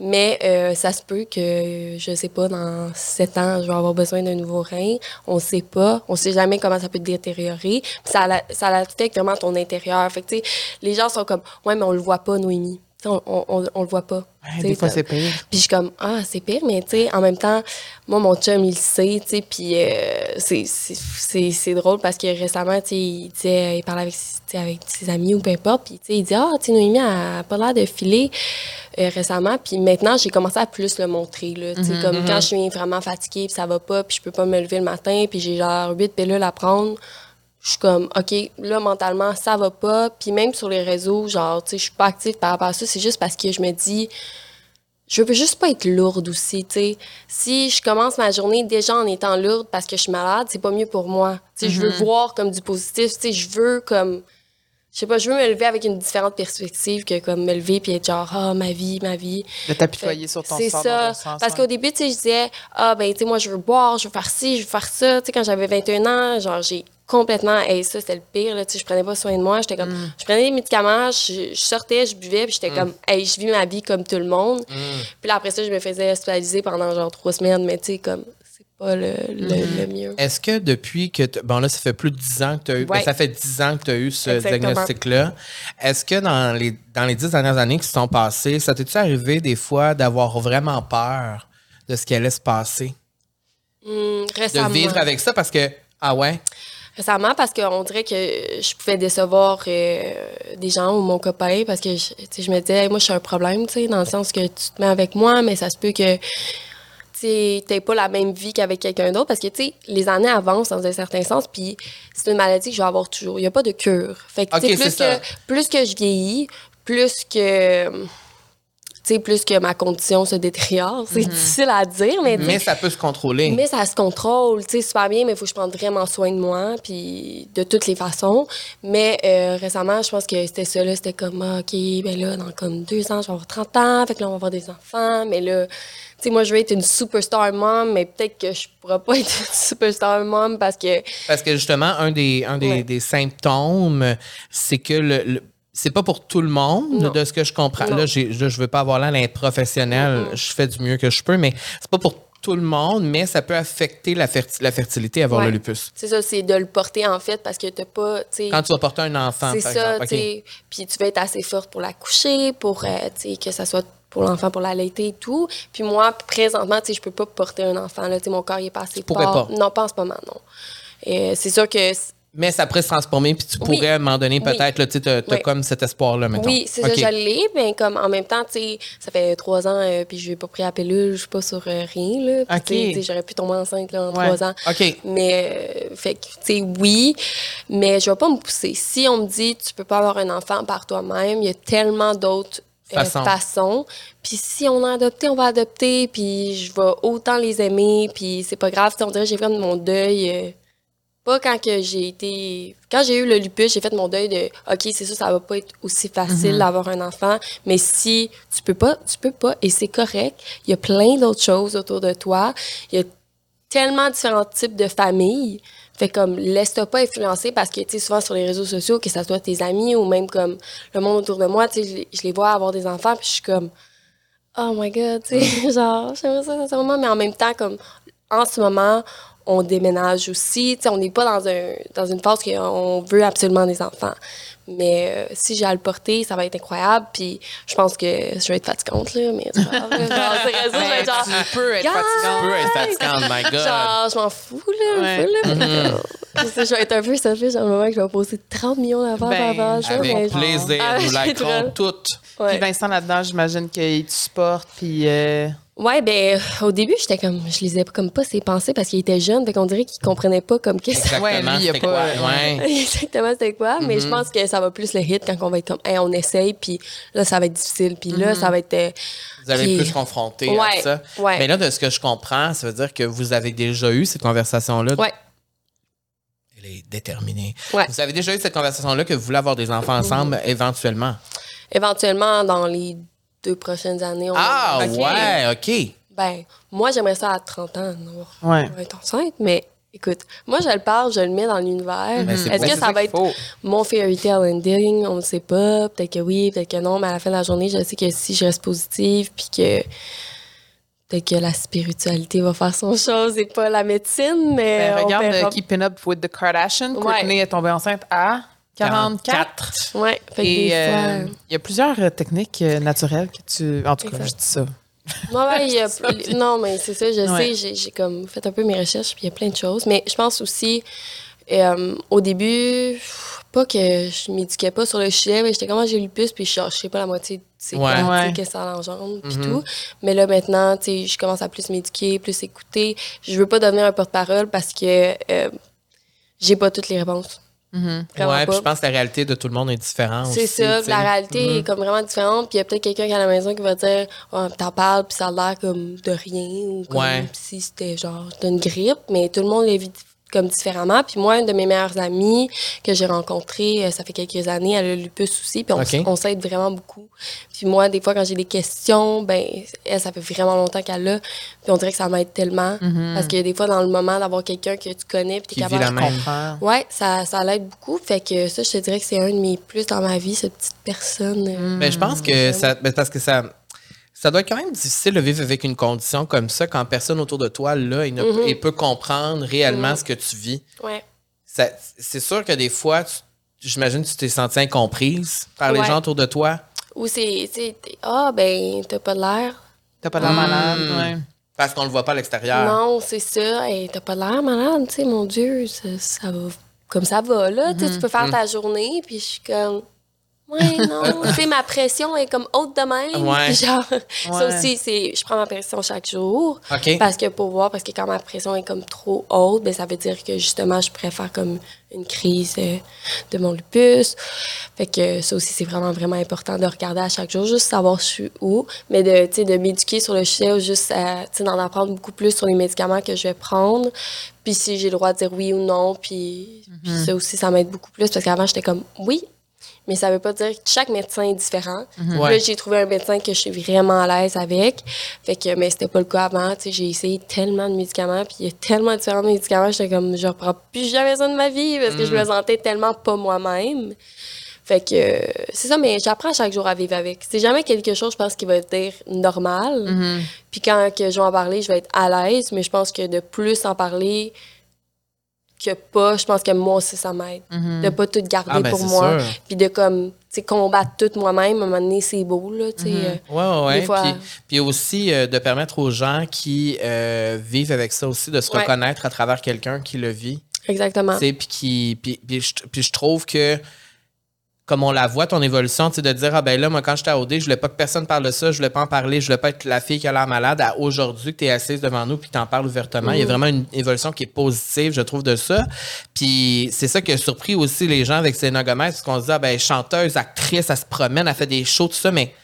Mais euh, ça se peut que, je sais pas, dans sept ans, je vais avoir besoin d'un nouveau rein. On sait pas. On sait jamais comment ça peut détériorer. Puis ça, ça affecte vraiment ton intérieur. Fait que, les gens sont comme, ouais, mais on le voit pas, Noémie. On, on, on, on le voit pas. Ouais, des fois, c'est pire. puis je suis comme, ah, c'est pire, mais tu sais, en même temps, moi, mon chum, il le sait, tu sais, puis euh, c'est- drôle parce que récemment, tu sais, il parlait avec, ses amis ou peu importe, puis tu sais, il dit, ah, tu sais, Noémie, elle a pas l'air de filer euh, récemment, puis maintenant, j'ai commencé à plus le montrer, là, tu sais, comme quand je suis vraiment fatiguée, puis ça va pas, puis je peux pas me lever le matin, puis j'ai genre huit pilules à prendre, je suis comme, OK, là, mentalement, ça va pas. Puis même sur les réseaux, genre, tu sais, je suis pas active par rapport à ça. C'est juste parce que je me dis, je veux juste pas être lourde aussi, tu sais. Si je commence ma journée déjà en étant lourde parce que je suis malade, c'est pas mieux pour moi. Tu sais, je veux voir comme du positif, tu sais, je veux comme... Je sais pas, je veux me lever avec une différente perspective que comme me lever puis être genre, ah, ma vie, ma vie. De t'apitoyer sur ton C'est ça. sens, Parce ouais. qu'au début, tu sais, je disais, ah, ben, tu sais, moi, je veux boire, je veux faire ci, je veux faire ça. Tu sais, quand j'avais 21 ans, genre, j'ai complètement, et ça, c'était le pire, là, tu sais, je prenais pas soin de moi. J'étais comme, Mm. je prenais des médicaments, je, je sortais, je buvais, puis j'étais comme, hey, je vis ma vie comme tout le monde. Mm. Puis là, après ça, je me faisais hospitaliser pendant genre trois semaines, mais tu sais, comme, c'est pas le, le, Mm. le mieux. Est-ce que depuis que. Bon, là, ça fait plus de 10 ans que tu as eu. ben, ça fait 10 ans que tu as eu ce Exactement. diagnostic-là. Est-ce que dans les, dans les 10 dernières années qui se sont passées, ça t'est-tu arrivé des fois d'avoir vraiment peur de ce qui allait se passer? De vivre avec ça parce que. Ah ouais? Récemment, parce qu'on dirait que je pouvais décevoir euh, des gens ou mon copain, parce que je, je me disais, Hey, moi, je suis un problème, tu sais, dans le sens que tu te mets avec moi, mais ça se peut que tu n'aies pas la même vie qu'avec quelqu'un d'autre, parce que, tu sais, les années avancent dans un certain sens, puis c'est une maladie que je vais avoir toujours. Il n'y a pas de cure. Fait que, plus, que, plus que je vieillis, plus que... Sais, plus que ma condition se détériore. C'est difficile à dire, mais, sais, Mais ça peut se contrôler. mais ça se contrôle, tu sais, super bien, mais il faut que je prenne vraiment soin de moi, puis de toutes les façons. Mais euh, récemment, je pense que c'était ça, là, c'était comme, ah, OK, ben là, dans comme deux ans, je vais avoir 30 ans, fait que là, on va avoir des enfants, mais là, tu sais, moi, je veux être une superstar mom, mais peut-être que je pourrais pas être une superstar mom parce que, Parce que justement, un des, un des, Ouais. des symptômes, c'est que le, le- c'est pas pour tout le monde, Non. de ce que je comprends. Non. Là, je veux pas avoir l'air d'un professionnel, je fais du mieux que je peux, mais c'est pas pour tout le monde, mais ça peut affecter la, ferti- la fertilité, avoir Ouais. le lupus. c'est ça, c'est de le porter, en fait, parce que t'as pas, tu. Quand tu vas porter un enfant, C'est ça, tu. Puis tu vas être assez forte pour la coucher, pour, euh, tu que ça soit pour l'enfant, pour l'allaiter et tout. Puis moi, présentement, tu sais, je peux pas porter un enfant, là. Tu mon corps, il est pas assez pourrais fort. pas? Non, pas en ce moment, non. C'est sûr que... Mais ça pourrait se transformer, puis tu pourrais, à un moment donné, Oui. peut-être, là, tu as, Oui. comme cet espoir-là, maintenant. Oui, c'est ça, je l'ai, mais comme en même temps, tu sais, ça fait trois ans, euh, puis je n'ai pas pris la pilule, je suis pas sur euh, rien, là. Puis, J'aurais pu tomber enceinte, là, en Ouais. trois ans. OK. Mais, euh, fait que, tu sais, oui, mais je vais pas me pousser. Si on me dit, tu peux pas avoir un enfant par toi-même, il y a tellement d'autres euh, Façons. façons. Puis si on a adopté, on va adopter, puis je vais autant les aimer, puis c'est pas grave. Sais, on dirait que j'ai fait mon deuil. Pas quand que j'ai été. Quand j'ai eu le lupus, j'ai fait mon deuil de OK, c'est sûr, ça va pas être aussi facile d'avoir un enfant. Mais si tu peux pas, tu peux pas. Et c'est correct. Il y a plein d'autres choses autour de toi. Il y a tellement différents types de familles. Fait comme, laisse-toi pas influencer parce que, tu sais, souvent sur les réseaux sociaux, que ça soit tes amis ou même comme le monde autour de moi, tu sais, je les- je les vois avoir des enfants, puis je suis comme, oh my god, tu sais, genre, j'aimerais ça sincèrement, mais en même temps, comme, en ce moment, on déménage aussi, tu sais, on n'est pas dans, un, dans une phase qu'on veut absolument des enfants. Mais euh, si j'ai à le porter, ça va être incroyable, puis je pense que je vais être fatigante, là, mais genre, réseaux, je vais être genre, tu peux être fatigante. Tu peux être fatigante, my God. Genre, je m'en fous, là, Ouais. un peu, là. mais comme, je vais être un peu selfish dans le moment que je vais poser 30 millions d'affaires Ben, avant ça. Avec mais- plaisir, Ah, nous l'ikerons trop- toutes. Ouais. Puis Vincent, là-dedans, j'imagine qu'il te supporte, puis... euh, Ouais, ben, au début, j'étais comme, je lisais comme pas ses pensées parce qu'il était jeune, fait qu'on dirait qu'il comprenait pas comme qu'est-ce Exactement, Ouais, lui, il y a pas- quoi? Ouais. exactement c'était quoi, mais je pense que ça va plus le hit quand on va être comme, hey, on essaye, puis là, ça va être difficile, puis là, ça va être. euh, Vous avez puis- plus confronté Ouais, à ça. ouais. Mais là, de ce que je comprends, ça veut dire que vous avez déjà eu cette conversation-là. Ouais, Elle est déterminée. Ouais. Vous avez déjà eu cette conversation-là que vous voulez avoir des enfants ensemble éventuellement? éventuellement, dans les deux prochaines années, on Ah, va- ouais, OK. Ben, moi, j'aimerais ça à 30 ans, d'avoir- Ouais. être enceinte, mais écoute, moi, je le parle, je le mets dans l'univers. Est-ce que ça ça va être faut. mon fairy tale ending? On ne sait pas. Peut-être que oui, peut-être que non, mais à la fin de la journée, je sais que si je reste positive, puis que peut-être que la spiritualité va faire son chose et pas la médecine, mais Ben, on regarde verra. euh, Keeping Up with the Kardashians. Ouais. Courtney est tombée enceinte à 44. Ouais. Fait que Et des euh, il y a plusieurs euh, techniques euh, naturelles que tu. En tout cas, Exact. je dis ça. Ouais, ouais, il y a C'est non, mais c'est ça, je Ouais. sais, j'ai, j'ai comme fait un peu mes recherches, puis il y a plein de choses. Mais je pense aussi, euh, au début, pff, pas que je m'éduquais pas sur le sujet, mais j'étais comme, Ah, j'ai lu plus, puis je je sais pas la moitié, c'est Ouais. quoi, Ouais. tu sais, qu'est-ce que ça engendre, puis Mhm. tout. Mais là, maintenant, tu sais, je commence à plus m'éduquer, plus écouter. Je veux pas devenir un porte-parole parce que euh, j'ai pas toutes les réponses. Mhm. Vraiment ouais, puis je pense que la réalité de tout le monde est différente. C'est ça, la réalité est comme vraiment différente. Puis il y a peut-être quelqu'un qui est à la maison qui va dire oh, T'en parles, puis ça a l'air comme de rien, ou comme Ouais. si c'était genre d'une grippe, mais tout le monde le vit comme différemment. Puis moi, une de mes meilleures amies que j'ai rencontrée, euh, ça fait quelques années, elle a le lupus aussi, puis on, s'aide vraiment beaucoup. Puis moi, des fois, quand j'ai des questions, ben, elle, ça fait vraiment longtemps qu'elle l'a, puis on dirait que ça m'aide tellement. Parce que des fois, dans le moment d'avoir quelqu'un que tu connais, puis vit capable même. comprends. Ouais, ça, ça l'aide beaucoup. Fait que ça, je te dirais que c'est un de mes plus dans ma vie, cette petite personne. euh, Mais je pense que ça. ben, parce que ça. Ça doit être quand même difficile de vivre avec une condition comme ça quand personne autour de toi, là, ne- Mhm. il peut comprendre réellement Mhm. ce que tu vis. Ouais. C'est sûr que des fois, tu- j'imagine que tu t'es sentie incomprise par les gens autour de toi. Ou c'est, tu sais, t'es- ah, ben, t'as pas de l'air. T'as pas l'air Mm. malade. Ouais. Parce qu'on le voit pas à l'extérieur. Non, c'est ça. Hey, t'as pas de l'air malade, tu sais, mon Dieu, ça, ça va comme ça va, là. Tu sais, Tu peux faire ta journée, puis je suis comme. Ouais, non. tu sais, ma pression est comme haute de même. Ouais. Genre, ça aussi, c'est. Je prends ma pression chaque jour. OK. Parce que pour voir, parce que quand ma pression est comme trop haute, ben, ça veut dire que justement, je pourrais faire comme une crise euh, de mon lupus. Fait que ça aussi, c'est vraiment, vraiment important de regarder à chaque jour, juste savoir je suis où, mais de, tu sais, de m'éduquer sur le sujet ou juste euh, tu sais, d'en apprendre beaucoup plus sur les médicaments que je vais prendre. Puis si j'ai le droit de dire oui ou non, puis, puis ça aussi, ça m'aide beaucoup plus parce qu'avant, j'étais comme oui. Mais ça veut pas dire que chaque médecin est différent. Ouais. Là, j'ai trouvé un médecin que je suis vraiment à l'aise avec. Fait que, mais c'était pas le cas avant. Tu sais, j'ai essayé tellement de médicaments, puis il y a tellement de différents médicaments, j'étais comme, je reprends plus jamais ça de ma vie parce que je me sentais tellement pas moi-même. Fait que, euh, c'est ça, mais j'apprends chaque jour à vivre avec. C'est jamais quelque chose, je pense, qui va dire normal. Puis quand que je vais en parler, je vais être à l'aise, mais je pense que de plus en parler que pas, je pense que moi aussi, ça m'aide. De pas tout garder Ah, ben, pour moi. Puis de comme, tu sais, combattre tout moi-même, à un moment donné, c'est beau, là, tu sais. Ouais, ouais, ouais. Des fois- Puis, puis aussi euh, de permettre aux gens qui euh, vivent avec ça aussi de se Ouais. reconnaître à travers quelqu'un qui le vit. Exactement. Tu sais, Puis qui- puis- puis je, puis je trouve que, comme on la voit, ton évolution, tu sais, de dire, ah ben là, moi, quand j'étais à OD, je voulais pas que personne parle de ça, je voulais pas en parler, je voulais pas être la fille qui a l'air malade, à aujourd'hui que tu es assise devant nous puis que tu en parles ouvertement. Il y a vraiment une évolution qui est positive, je trouve, de ça. Puis c'est ça qui a surpris aussi les gens avec Selena Gomez, parce qu'on se dit, ah ben, chanteuse, actrice, elle se promène, elle fait des shows, tout ça, mais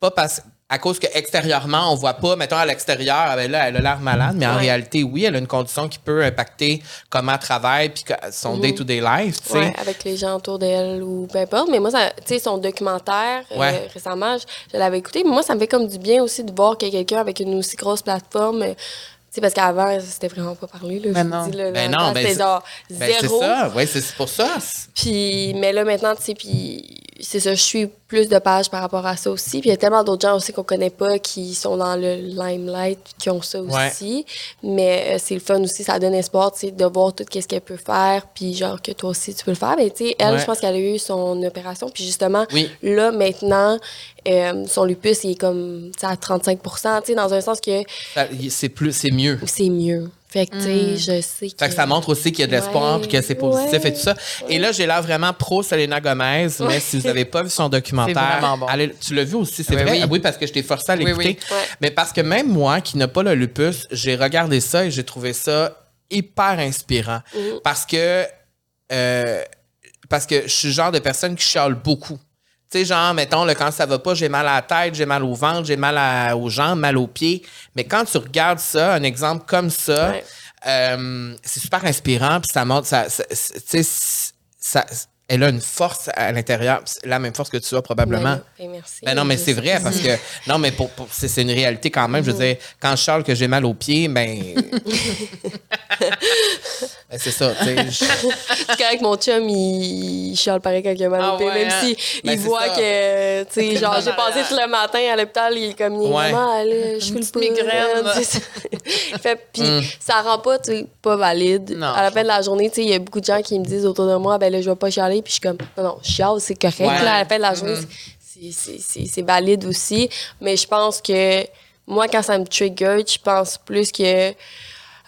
pas parce à cause que extérieurement on voit pas mettons à l'extérieur ah ben là elle a l'air malade mais en réalité oui elle a une condition qui peut impacter comment elle travaille puis son day to day life tu sais Ouais, avec les gens autour d'elle ou peu importe. Mais moi, ça- tu sais, son documentaire, euh, récemment, je, je l'avais écouté. Mais moi, ça me fait comme du bien aussi de voir qu'il y a quelqu'un avec une aussi grosse plateforme. euh, Tu sais, parce qu'avant, c'était vraiment pas parlé. Là, Ben non. dis, là, Ben non, ben c'était c'est- genre Ben, c'est zéro. ça oui c'est c'est pour ça Puis, mais là, maintenant, tu sais, puis c'est ça, je suis plus de pages par rapport à ça aussi. Puis il y a tellement d'autres gens aussi qu'on connaît pas qui sont dans le limelight, qui ont ça Ouais. aussi. Mais euh, c'est le fun aussi, ça donne espoir, tu sais, de voir tout ce qu'elle peut faire. Puis genre que toi aussi, tu peux le faire. Mais tu sais, elle, Ouais. je pense qu'elle a eu son opération. Puis justement, Oui. là, maintenant, euh, son lupus, il est comme, sais, à 35 tu sais, dans un sens que Ça- c'est plus c'est mieux c'est mieux. Fait que, tu sais, je sais que... fait que ça montre aussi qu'il y a de l'espoir Ouais, et que c'est positif ouais, et tout ça. Et là, j'ai l'air vraiment pro Selena Gomez, mais si vous n'avez pas vu son documentaire, bon. allez- tu l'as vu aussi, c'est Oui, vrai? oui. Ah Oui, parce que je t'ai forcé à Oui, l'écouter. oui. Ouais. Mais parce que même moi, qui n'ai pas le lupus, j'ai regardé ça et j'ai trouvé ça hyper inspirant. Parce que euh, parce que je suis le genre de personne qui chiale beaucoup. Tu sais, genre, mettons, là, quand ça va pas, j'ai mal à la tête, j'ai mal au ventre, j'ai mal à- aux jambes, mal aux pieds. Mais quand tu regardes ça, un exemple comme ça, Ouais. euh, c'est super inspirant, puis ça montre, ça, elle a une force à l'intérieur, la même force que tu as probablement. Ben, merci. Ben non, mais c'est vrai parce que non, mais pour, pour- c'est c'est une réalité quand même. Je veux dire, quand je charle que j'ai mal aux pieds, ben, Ben, c'est ça. je- C'est correct, mon chum, il, chiale pareil quand il a mal Ah au pied, ouais, même hein? si Ben, il voit ça. que, tu sais, genre, j'ai passé tout le matin à l'hôpital, il est comme, il est Ouais. allez, je Une suis petite migraine. puis ça rend pas, tu pas valide. Non, à la fin de la journée, tu sais, il y a beaucoup de gens qui me disent autour de moi, ben là, je vais pas chialer puis je suis comme, non, non, chiale, c'est correct, Ouais. là, à la fin de la journée, c'est- c'est- c'est c'est valide aussi. Mais je pense que moi, quand ça me trigger, je pense plus que,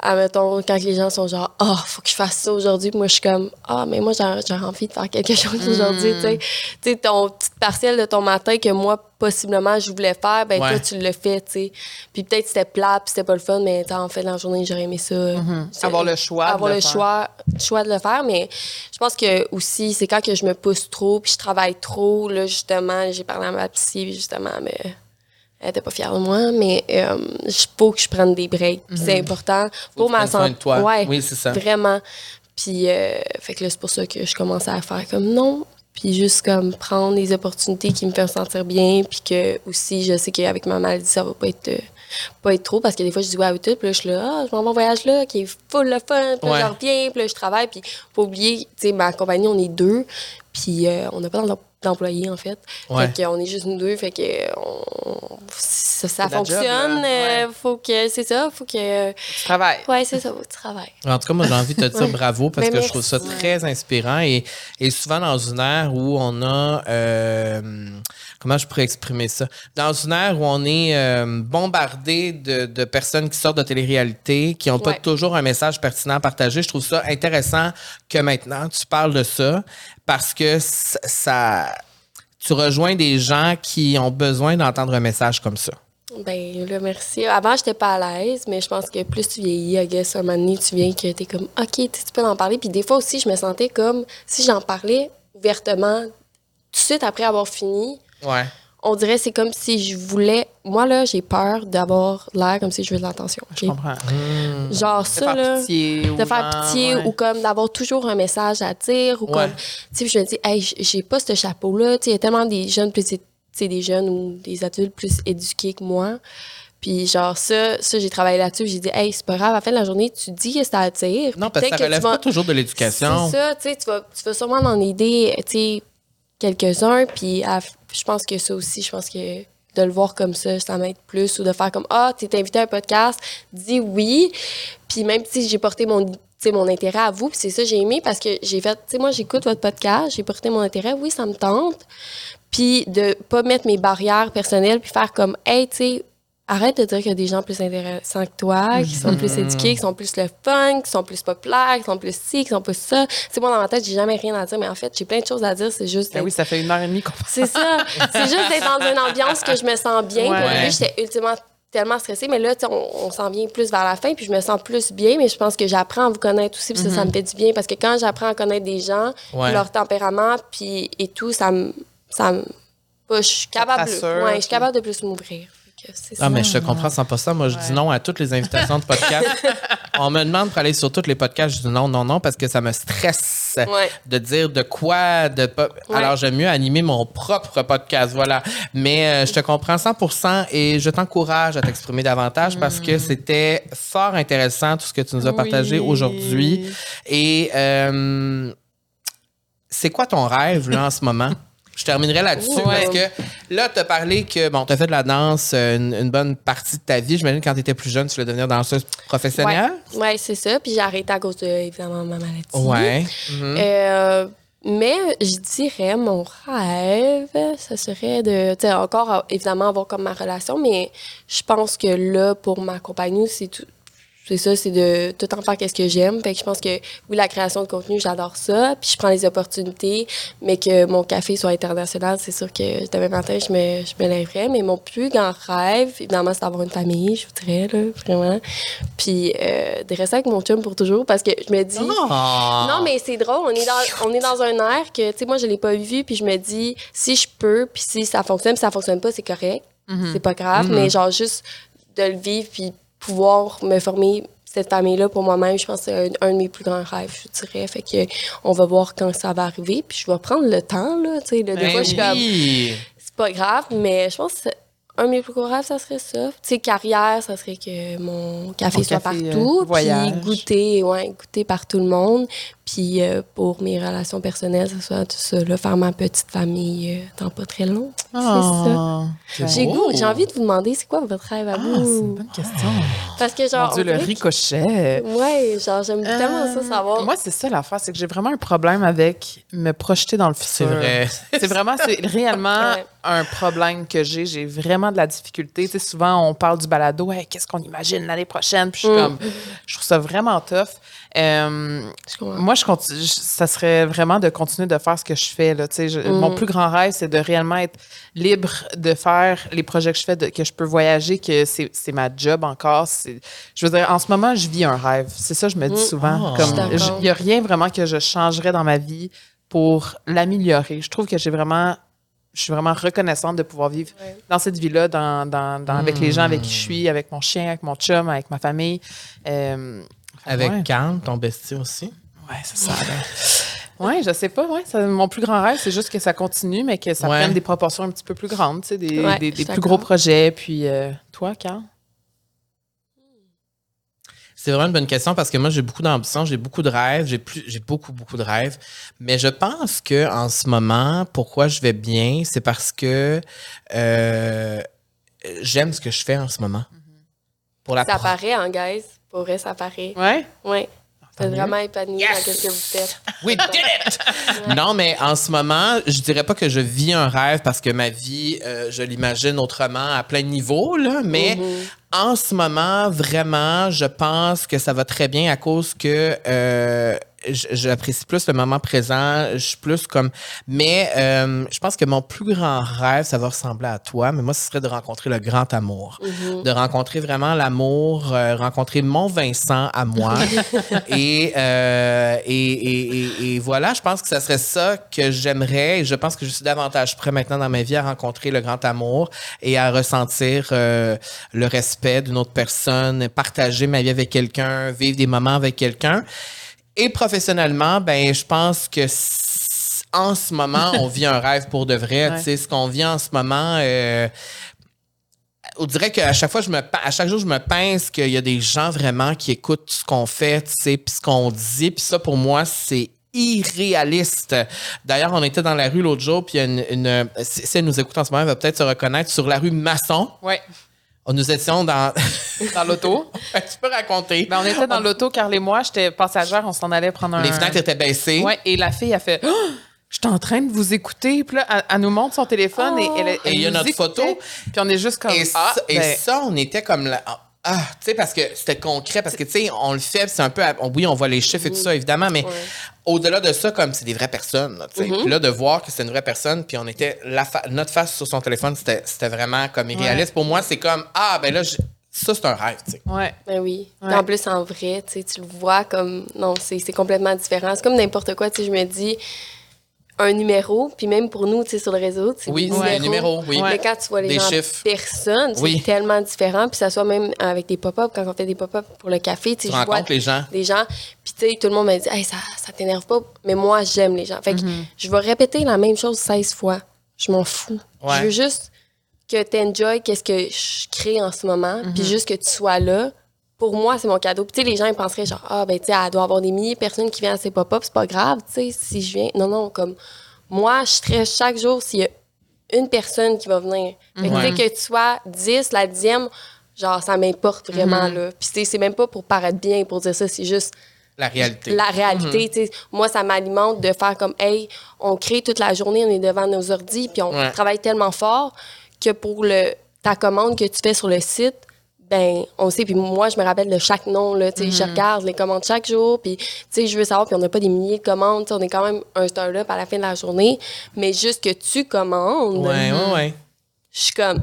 admettons, quand les gens sont genre, oh, faut que je fasse ça aujourd'hui, moi, je suis comme, ah, mais moi, j'ai envie de faire quelque chose aujourd'hui, tu sais. Tu sais, ton petit partiel de ton matin que moi, possiblement, je voulais faire, ben, Ouais. toi, tu le fais, tu sais. Puis peut-être c'était plat, puis c'était pas le fun, mais en fait, dans la journée, j'aurais aimé ça. C'est- Avoir le choix de Avoir le le choix, choix de le faire, mais je pense que aussi, c'est quand que je me pousse trop, puis je travaille trop, là, justement, j'ai parlé à ma psy, justement, mais elle était pas fière de moi, mais euh, il faut que je prenne des breaks. C'est important Mhm. Faut pour ma santé. toi. Ouais, Oui, c'est ça. Vraiment. Puis, euh, fait que là, c'est pour ça que je commençais à faire comme non. Puis juste comme prendre les opportunités qui me font sentir bien. Puis que aussi, je sais qu'avec ma maladie, ça va pas être, euh, pas être trop. Parce que des fois, je dis ouais tout. Puis là, je suis là, ah, je m'en vais en voyage là, qui est full le fun. Puis là, Ouais. je reviens. Puis là, je travaille. Puis faut oublier, tu sais, ma compagnie, on est deux. Puis euh, on n'a pas d'employés, en fait. Ouais. Fait qu'on est juste nous deux. Fait que on- ça, job, fonctionne. là. euh, Ouais. faut que, c'est ça, faut que... Tu travailles. Ouais, c'est ça, faut que tu travailles. En tout cas, moi, j'ai envie de te dire bravo parce que je trouve ça très inspirant et, et souvent dans une ère où on a. euh, comment je pourrais exprimer ça? Dans une ère où on est euh, bombardé de, de personnes qui sortent de télé-réalité, qui n'ont pas toujours un message pertinent à partager, je trouve ça intéressant que maintenant tu parles de ça parce que ça. tu rejoins des gens qui ont besoin d'entendre un message comme ça. Ben là, merci. Avant, j'étais pas à l'aise, mais je pense que plus tu vieillis, I guess, un moment donné, tu viens que t'es comme, OK, tu tu peux en parler. Puis des fois aussi, je me sentais comme si j'en parlais ouvertement tout de suite après avoir fini. Ouais. On dirait c'est comme si je voulais. Moi, là, j'ai peur d'avoir l'air comme si je veux de l'attention. Je comprends. Hmm. Genre De ça, faire là. pitié. de faire gens, pitié ouais. ou comme d'avoir toujours un message à dire ou Ouais. comme tu sais je me dis hey j'ai pas ce chapeau là tu sais il y a tellement des jeunes plus tu sais des jeunes ou des adultes plus éduqués que moi puis genre ça ça j'ai travaillé là-dessus j'ai dit hey c'est pas grave à la fin de la journée tu dis que ça attire Non, parce que ça tu relève vas- pas toujours de l'éducation. c'est ça tu sais tu vas tu vas sûrement en aider tu sais quelques-uns puis je pense que ça aussi je pense que de le voir comme ça, ça m'aide plus ou de faire comme ah, t'es invité à un podcast, dis oui. Puis même si j'ai porté mon mon intérêt à vous, puis c'est ça j'ai aimé parce que j'ai fait tu sais moi j'écoute votre podcast, j'ai porté mon intérêt, oui, ça me tente. Puis de pas mettre mes barrières personnelles puis faire comme hey, tu sais Arrête de dire qu'il y a des gens plus intéressants que toi, qui sont plus éduqués, qui sont plus le fun, qui sont plus populaires, qui sont plus ci, qui sont plus ça. C'est moi dans ma tête, j'ai jamais rien à dire, mais en fait, j'ai plein de choses à dire, c'est juste Ben oui, ça fait une heure et demie qu'on parle. c'est ça. C'est juste d'être dans une ambiance que je me sens bien. Ouais. J'étais ultimement tellement stressée, mais là, tu sais, on, on s'en vient plus vers la fin, puis je me sens plus bien, mais je pense que j'apprends à vous connaître aussi, puis ça, ça me fait du bien, parce que quand j'apprends à connaître des gens, Mhm. Ouais. leur tempérament, puis et tout, ça me... Ça me je suis capable, ouais, je suis capable de plus m'ouvrir. C'est Ah, mais je te comprends 100 Moi, je dis non à toutes les invitations de podcast. On me demande pour aller sur tous les podcasts. Je dis non, non, non, parce que ça me stresse Ouais. de dire de quoi. De pas... Ouais. Alors, j'aime mieux animer mon propre podcast. Voilà. Mais euh, je te comprends 100% et je t'encourage à t'exprimer davantage parce que c'était fort intéressant tout ce que tu nous as partagé Oui. aujourd'hui. Et euh, c'est quoi ton rêve là, en ce moment? Je terminerai là-dessus parce que là, tu as parlé que bon, tu as fait de la danse euh, une, une bonne partie de ta vie. J'imagine que quand tu étais plus jeune, tu voulais devenir danseuse professionnelle. Ouais, ouais c'est ça. Puis j'ai arrêté à cause de, évidemment, ma maladie. Ouais. Mhm. Euh, mais je dirais, mon rêve, ce serait de, tu sais, encore, évidemment, avoir comme ma relation, mais je pense que là, pour ma compagnie, c'est tout. C'est ça, c'est de tout en faire qu'est-ce que j'aime. Fait que je pense que, oui, la création de contenu, j'adore ça. Puis je prends les opportunités, mais que mon café soit international, c'est sûr que demain matin, je me, je me lèverais. Mais mon plus grand rêve, évidemment, c'est d'avoir une famille, je voudrais, là, vraiment. Puis euh, de rester avec mon chum pour toujours, parce que je me dis... Non, mais c'est drôle. On est dans, on est dans un air que, tu sais, moi, je l'ai pas vu, puis je me dis, si je peux, puis si ça fonctionne, puis ça fonctionne pas, c'est correct. C'est pas grave, mais genre, juste de le vivre, puis pouvoir me former cette famille-là pour moi-même, je pense que c'est un, un de mes plus grands rêves, je dirais. Fait que on va voir quand ça va arriver, puis je vais prendre le temps, là, tu sais. là, Des Ben fois, je suis comme, oui. c'est pas grave, mais je pense que un de mes plus gros rêves, ça serait ça. Tu sais, carrière, ça serait que mon café soit café, partout, euh, puis goûter, ouais, goûter par tout le monde. Puis euh, pour mes relations personnelles, ce soit tout ça, là, faire ma petite famille euh, dans pas très long. C'est ça. C'est J'ai beau. goût, j'ai envie de vous demander, c'est quoi votre rêve à Ah, c'est une vous? bonne question. Parce que genre. Mon Dieu, le dirait que- ricochet. Ouais, genre j'aime tellement ça Euh, savoir. Moi, c'est ça l'affaire, c'est que j'ai vraiment un problème avec me projeter dans le C'est futur. vrai. C'est vraiment, c'est réellement Ouais. un problème que j'ai. J'ai vraiment de la difficulté. Tu sais, souvent, on parle du balado. Hey, Qu'est-ce qu'on imagine l'année prochaine? Puis je suis Mm. comme, je trouve ça vraiment tough. Euh, Je moi, je continue, je- ça serait vraiment de continuer de faire ce que je fais. Là, je- Mm. Mon plus grand rêve, c'est de réellement être libre de faire les projets que je fais, de- que je peux voyager, que c'est ma job encore. Je veux dire, en ce moment, je vis un rêve. C'est ça, je me dis Mm. souvent. Ah. Il n'y a rien vraiment que je changerais dans ma vie pour l'améliorer. Je trouve que j'ai vraiment je suis vraiment reconnaissante de pouvoir vivre Ouais. dans cette vie-là, dans, dans- dans- avec les gens avec qui je suis, avec mon chien, avec mon chum, avec ma famille. Euh, Avec ouais. Ton bestie aussi. Ouais, c'est ça. Ouais, je sais pas. Ouais, ça- mon plus grand rêve, c'est juste que ça continue, mais que ça Ouais. prenne des proportions un petit peu plus grandes, tu sais, des, Ouais, des- je des suis plus gros projets. Puis euh, toi, Carl? C'est vraiment une bonne question parce que moi, j'ai beaucoup d'ambition, j'ai beaucoup de rêves, j'ai plus, j'ai beaucoup, beaucoup de rêves. Mais je pense que en ce moment, pourquoi je vais bien, c'est parce que euh, j'aime ce que je fais en ce moment. Pour la Ça pro- paraît, hein, guys? Pour vrai, ça paraît. Ouais? Ouais. Vous êtes mieux. vraiment épanoui Yes! dans ce que vous faites. We did it! Non, mais en ce moment, je dirais pas que je vis un rêve parce que ma vie, euh, je l'imagine autrement à plein de niveaux, là, mais en ce moment, vraiment, je pense que ça va très bien à cause que euh, j'apprécie plus le moment présent. Je suis plus comme. Mais euh, je pense que mon plus grand rêve, ça va ressembler à toi, mais moi, ce serait de rencontrer le grand amour. De rencontrer vraiment l'amour, euh, rencontrer mon Vincent à moi. et, euh, et, et, et- voilà, je pense que ça serait ça que j'aimerais. Je pense que je suis davantage prêt maintenant dans ma vie à rencontrer le grand amour et à ressentir euh, le respect d'une autre personne, partager ma vie avec quelqu'un, vivre des moments avec quelqu'un. Et professionnellement, ben, je pense que en ce moment, on vit un rêve pour de vrai. Ouais. Tu sais, ce qu'on vit en ce moment. euh, on dirait qu'à chaque fois, je me, à chaque jour, je me pince qu'il y a des gens vraiment qui écoutent ce qu'on fait, tu sais, puis ce qu'on dit. Puis ça, pour moi, c'est irréaliste. D'ailleurs, on était dans la rue l'autre jour, puis une, une- si si elle nous écoute en ce moment, elle va peut-être se reconnaître sur la rue Masson. Ouais. Nous étions dans. Dans l'auto. tu peux raconter. Ben, on était dans l'auto, Carl et moi. J'étais passagère. On s'en allait prendre un. Les fenêtres étaient baissées. Ouais, et la fille a fait Oh, Je suis en train de vous écouter. Puis là, elle, elle nous montre son téléphone et elle, elle Et il y a notre écoutait. photo. Puis on est juste comme Et, Ah, ça, et ben, ça, on était comme là. Ah, tu sais, parce que c'était concret, parce que, tu sais, on le fait, puis c'est un peu. à- on- oui, on voit les chiffres et tout ça, évidemment, mais Ouais. au-delà de ça, comme c'est des vraies personnes, là, tu sais. Puis là, de voir que c'est une vraie personne, puis on était. La fa- notre face sur son téléphone, c'était c'était vraiment comme irréaliste. Pour moi, c'est comme Ah, ben là, je- ça, c'est un rêve, tu sais. Ouais. Ben oui. Ouais. En plus, en vrai, tu sais, tu le vois comme. Non, c'est c'est complètement différent. C'est comme n'importe quoi. Tu sais, je me dis, un numéro, puis même pour nous, tu sais, sur le réseau, c'est Oui, des numéros, oui. Mais quand tu vois les Des gens chiffres. personne, c'est Oui. tellement différent. Puis ça soit même avec des pop-up, quand on fait des pop-up pour le café, tu sais, Tu je vois les gens. des gens. Puis, tu sais, tout le monde me dit, hey, ça, ça t'énerve pas. Mais moi, j'aime les gens. Fait que Mm-hmm. je vais répéter la même chose 16 fois. Je m'en fous. Ouais. Je veux juste que tu enjoy qu'est-ce que je crée en ce moment. Puis juste que tu sois là. Pour moi, c'est mon cadeau. Puis, tu sais, les gens, ils penseraient genre, ah, ben, tu sais, elle doit avoir des milliers de personnes qui viennent à ses pop-up. C'est pas grave, tu sais, si je viens. Non, non, comme, moi, je stresse chaque jour s'il y a une personne qui va venir. Fait que, tu sais, que tu sois 10, la dixième, genre, ça m'importe vraiment, là. Puis, tu sais, c'est même pas pour paraître bien, pour dire ça, c'est juste La réalité. la réalité. tu sais. Moi, ça m'alimente de faire comme, hey, on crée toute la journée, on est devant nos ordis, puis on Ouais. travaille tellement fort que pour le, ta commande que tu fais sur le site, ben, on sait. Puis moi, je me rappelle de chaque nom, là. Tu sais, je regarde les commandes chaque jour, puis, tu sais, je veux savoir, puis on n'a pas des milliers de commandes, tu sais, on est quand même un start-up à la fin de la journée, mais juste que tu commandes, Ouais, ouais, ouais. je suis comme,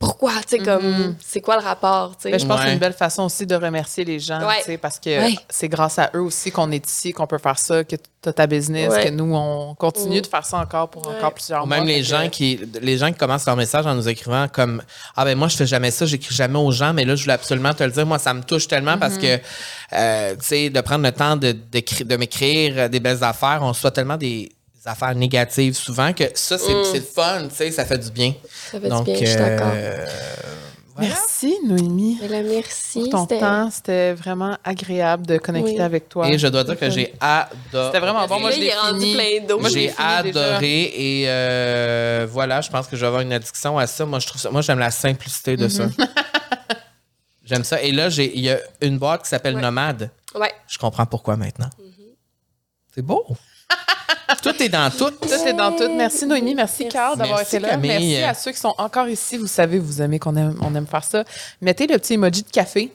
pourquoi? Tu sais, comme, c'est quoi le rapport, tu sais? Ben, je pense que c'est une belle façon aussi de remercier les gens, Ouais. tu sais, parce que Ouais. c'est grâce à eux aussi qu'on est ici, qu'on peut faire ça, que tu as ta business, Ouais. que nous, on continue Mhm. de faire ça encore pour Ouais. encore plusieurs Ou mois. même les que- gens qui les gens qui commencent leur message en nous écrivant comme ah ben moi je fais jamais ça j'écris jamais aux gens mais là je voulais absolument te le dire moi ça me touche tellement parce Mhm. que euh, tu sais de prendre le temps de de m'écrire des belles affaires on reçoit tellement des affaires négatives souvent que ça c'est c'est le fun tu sais ça fait du bien Ça fait donc du bien, je suis d'accord. euh, Merci, Noémie. Là, merci. Pour ton C'était- temps, c'était vraiment agréable de connecter Oui. avec toi. Et je dois dire que j'ai adoré. C'était vraiment bon. Moi, est rendu plein d'eau. J'ai déjà. adoré et euh, voilà, je pense que je vais avoir une addiction à ça. Moi, je trouve ça, moi, j'aime la simplicité de ça. j'aime ça. Et là, j'ai, il y a une boîte qui s'appelle Ouais. Nomade. Ouais. Je comprends pourquoi maintenant. C'est beau. Tout est dans tout. Tout est dans tout. Merci Noémie, merci, Merci. Carl d'avoir été là. Camille. Merci à ceux qui sont encore ici. Vous savez, vous aimez qu'on aime, on aime faire ça. Mettez le petit emoji de café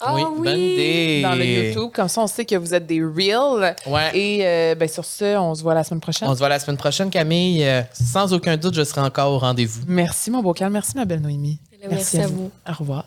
Ah oui, oui. bonne idée. dans le YouTube. Comme ça, on sait que vous êtes des real. Ouais. Et euh, ben, sur ce, on se voit la semaine prochaine. On se voit la semaine prochaine, Camille. Euh, Sans aucun doute, je serai encore au rendez-vous. Merci, mon beau Carl. Merci, ma belle Noémie. Merci à vous. Au revoir.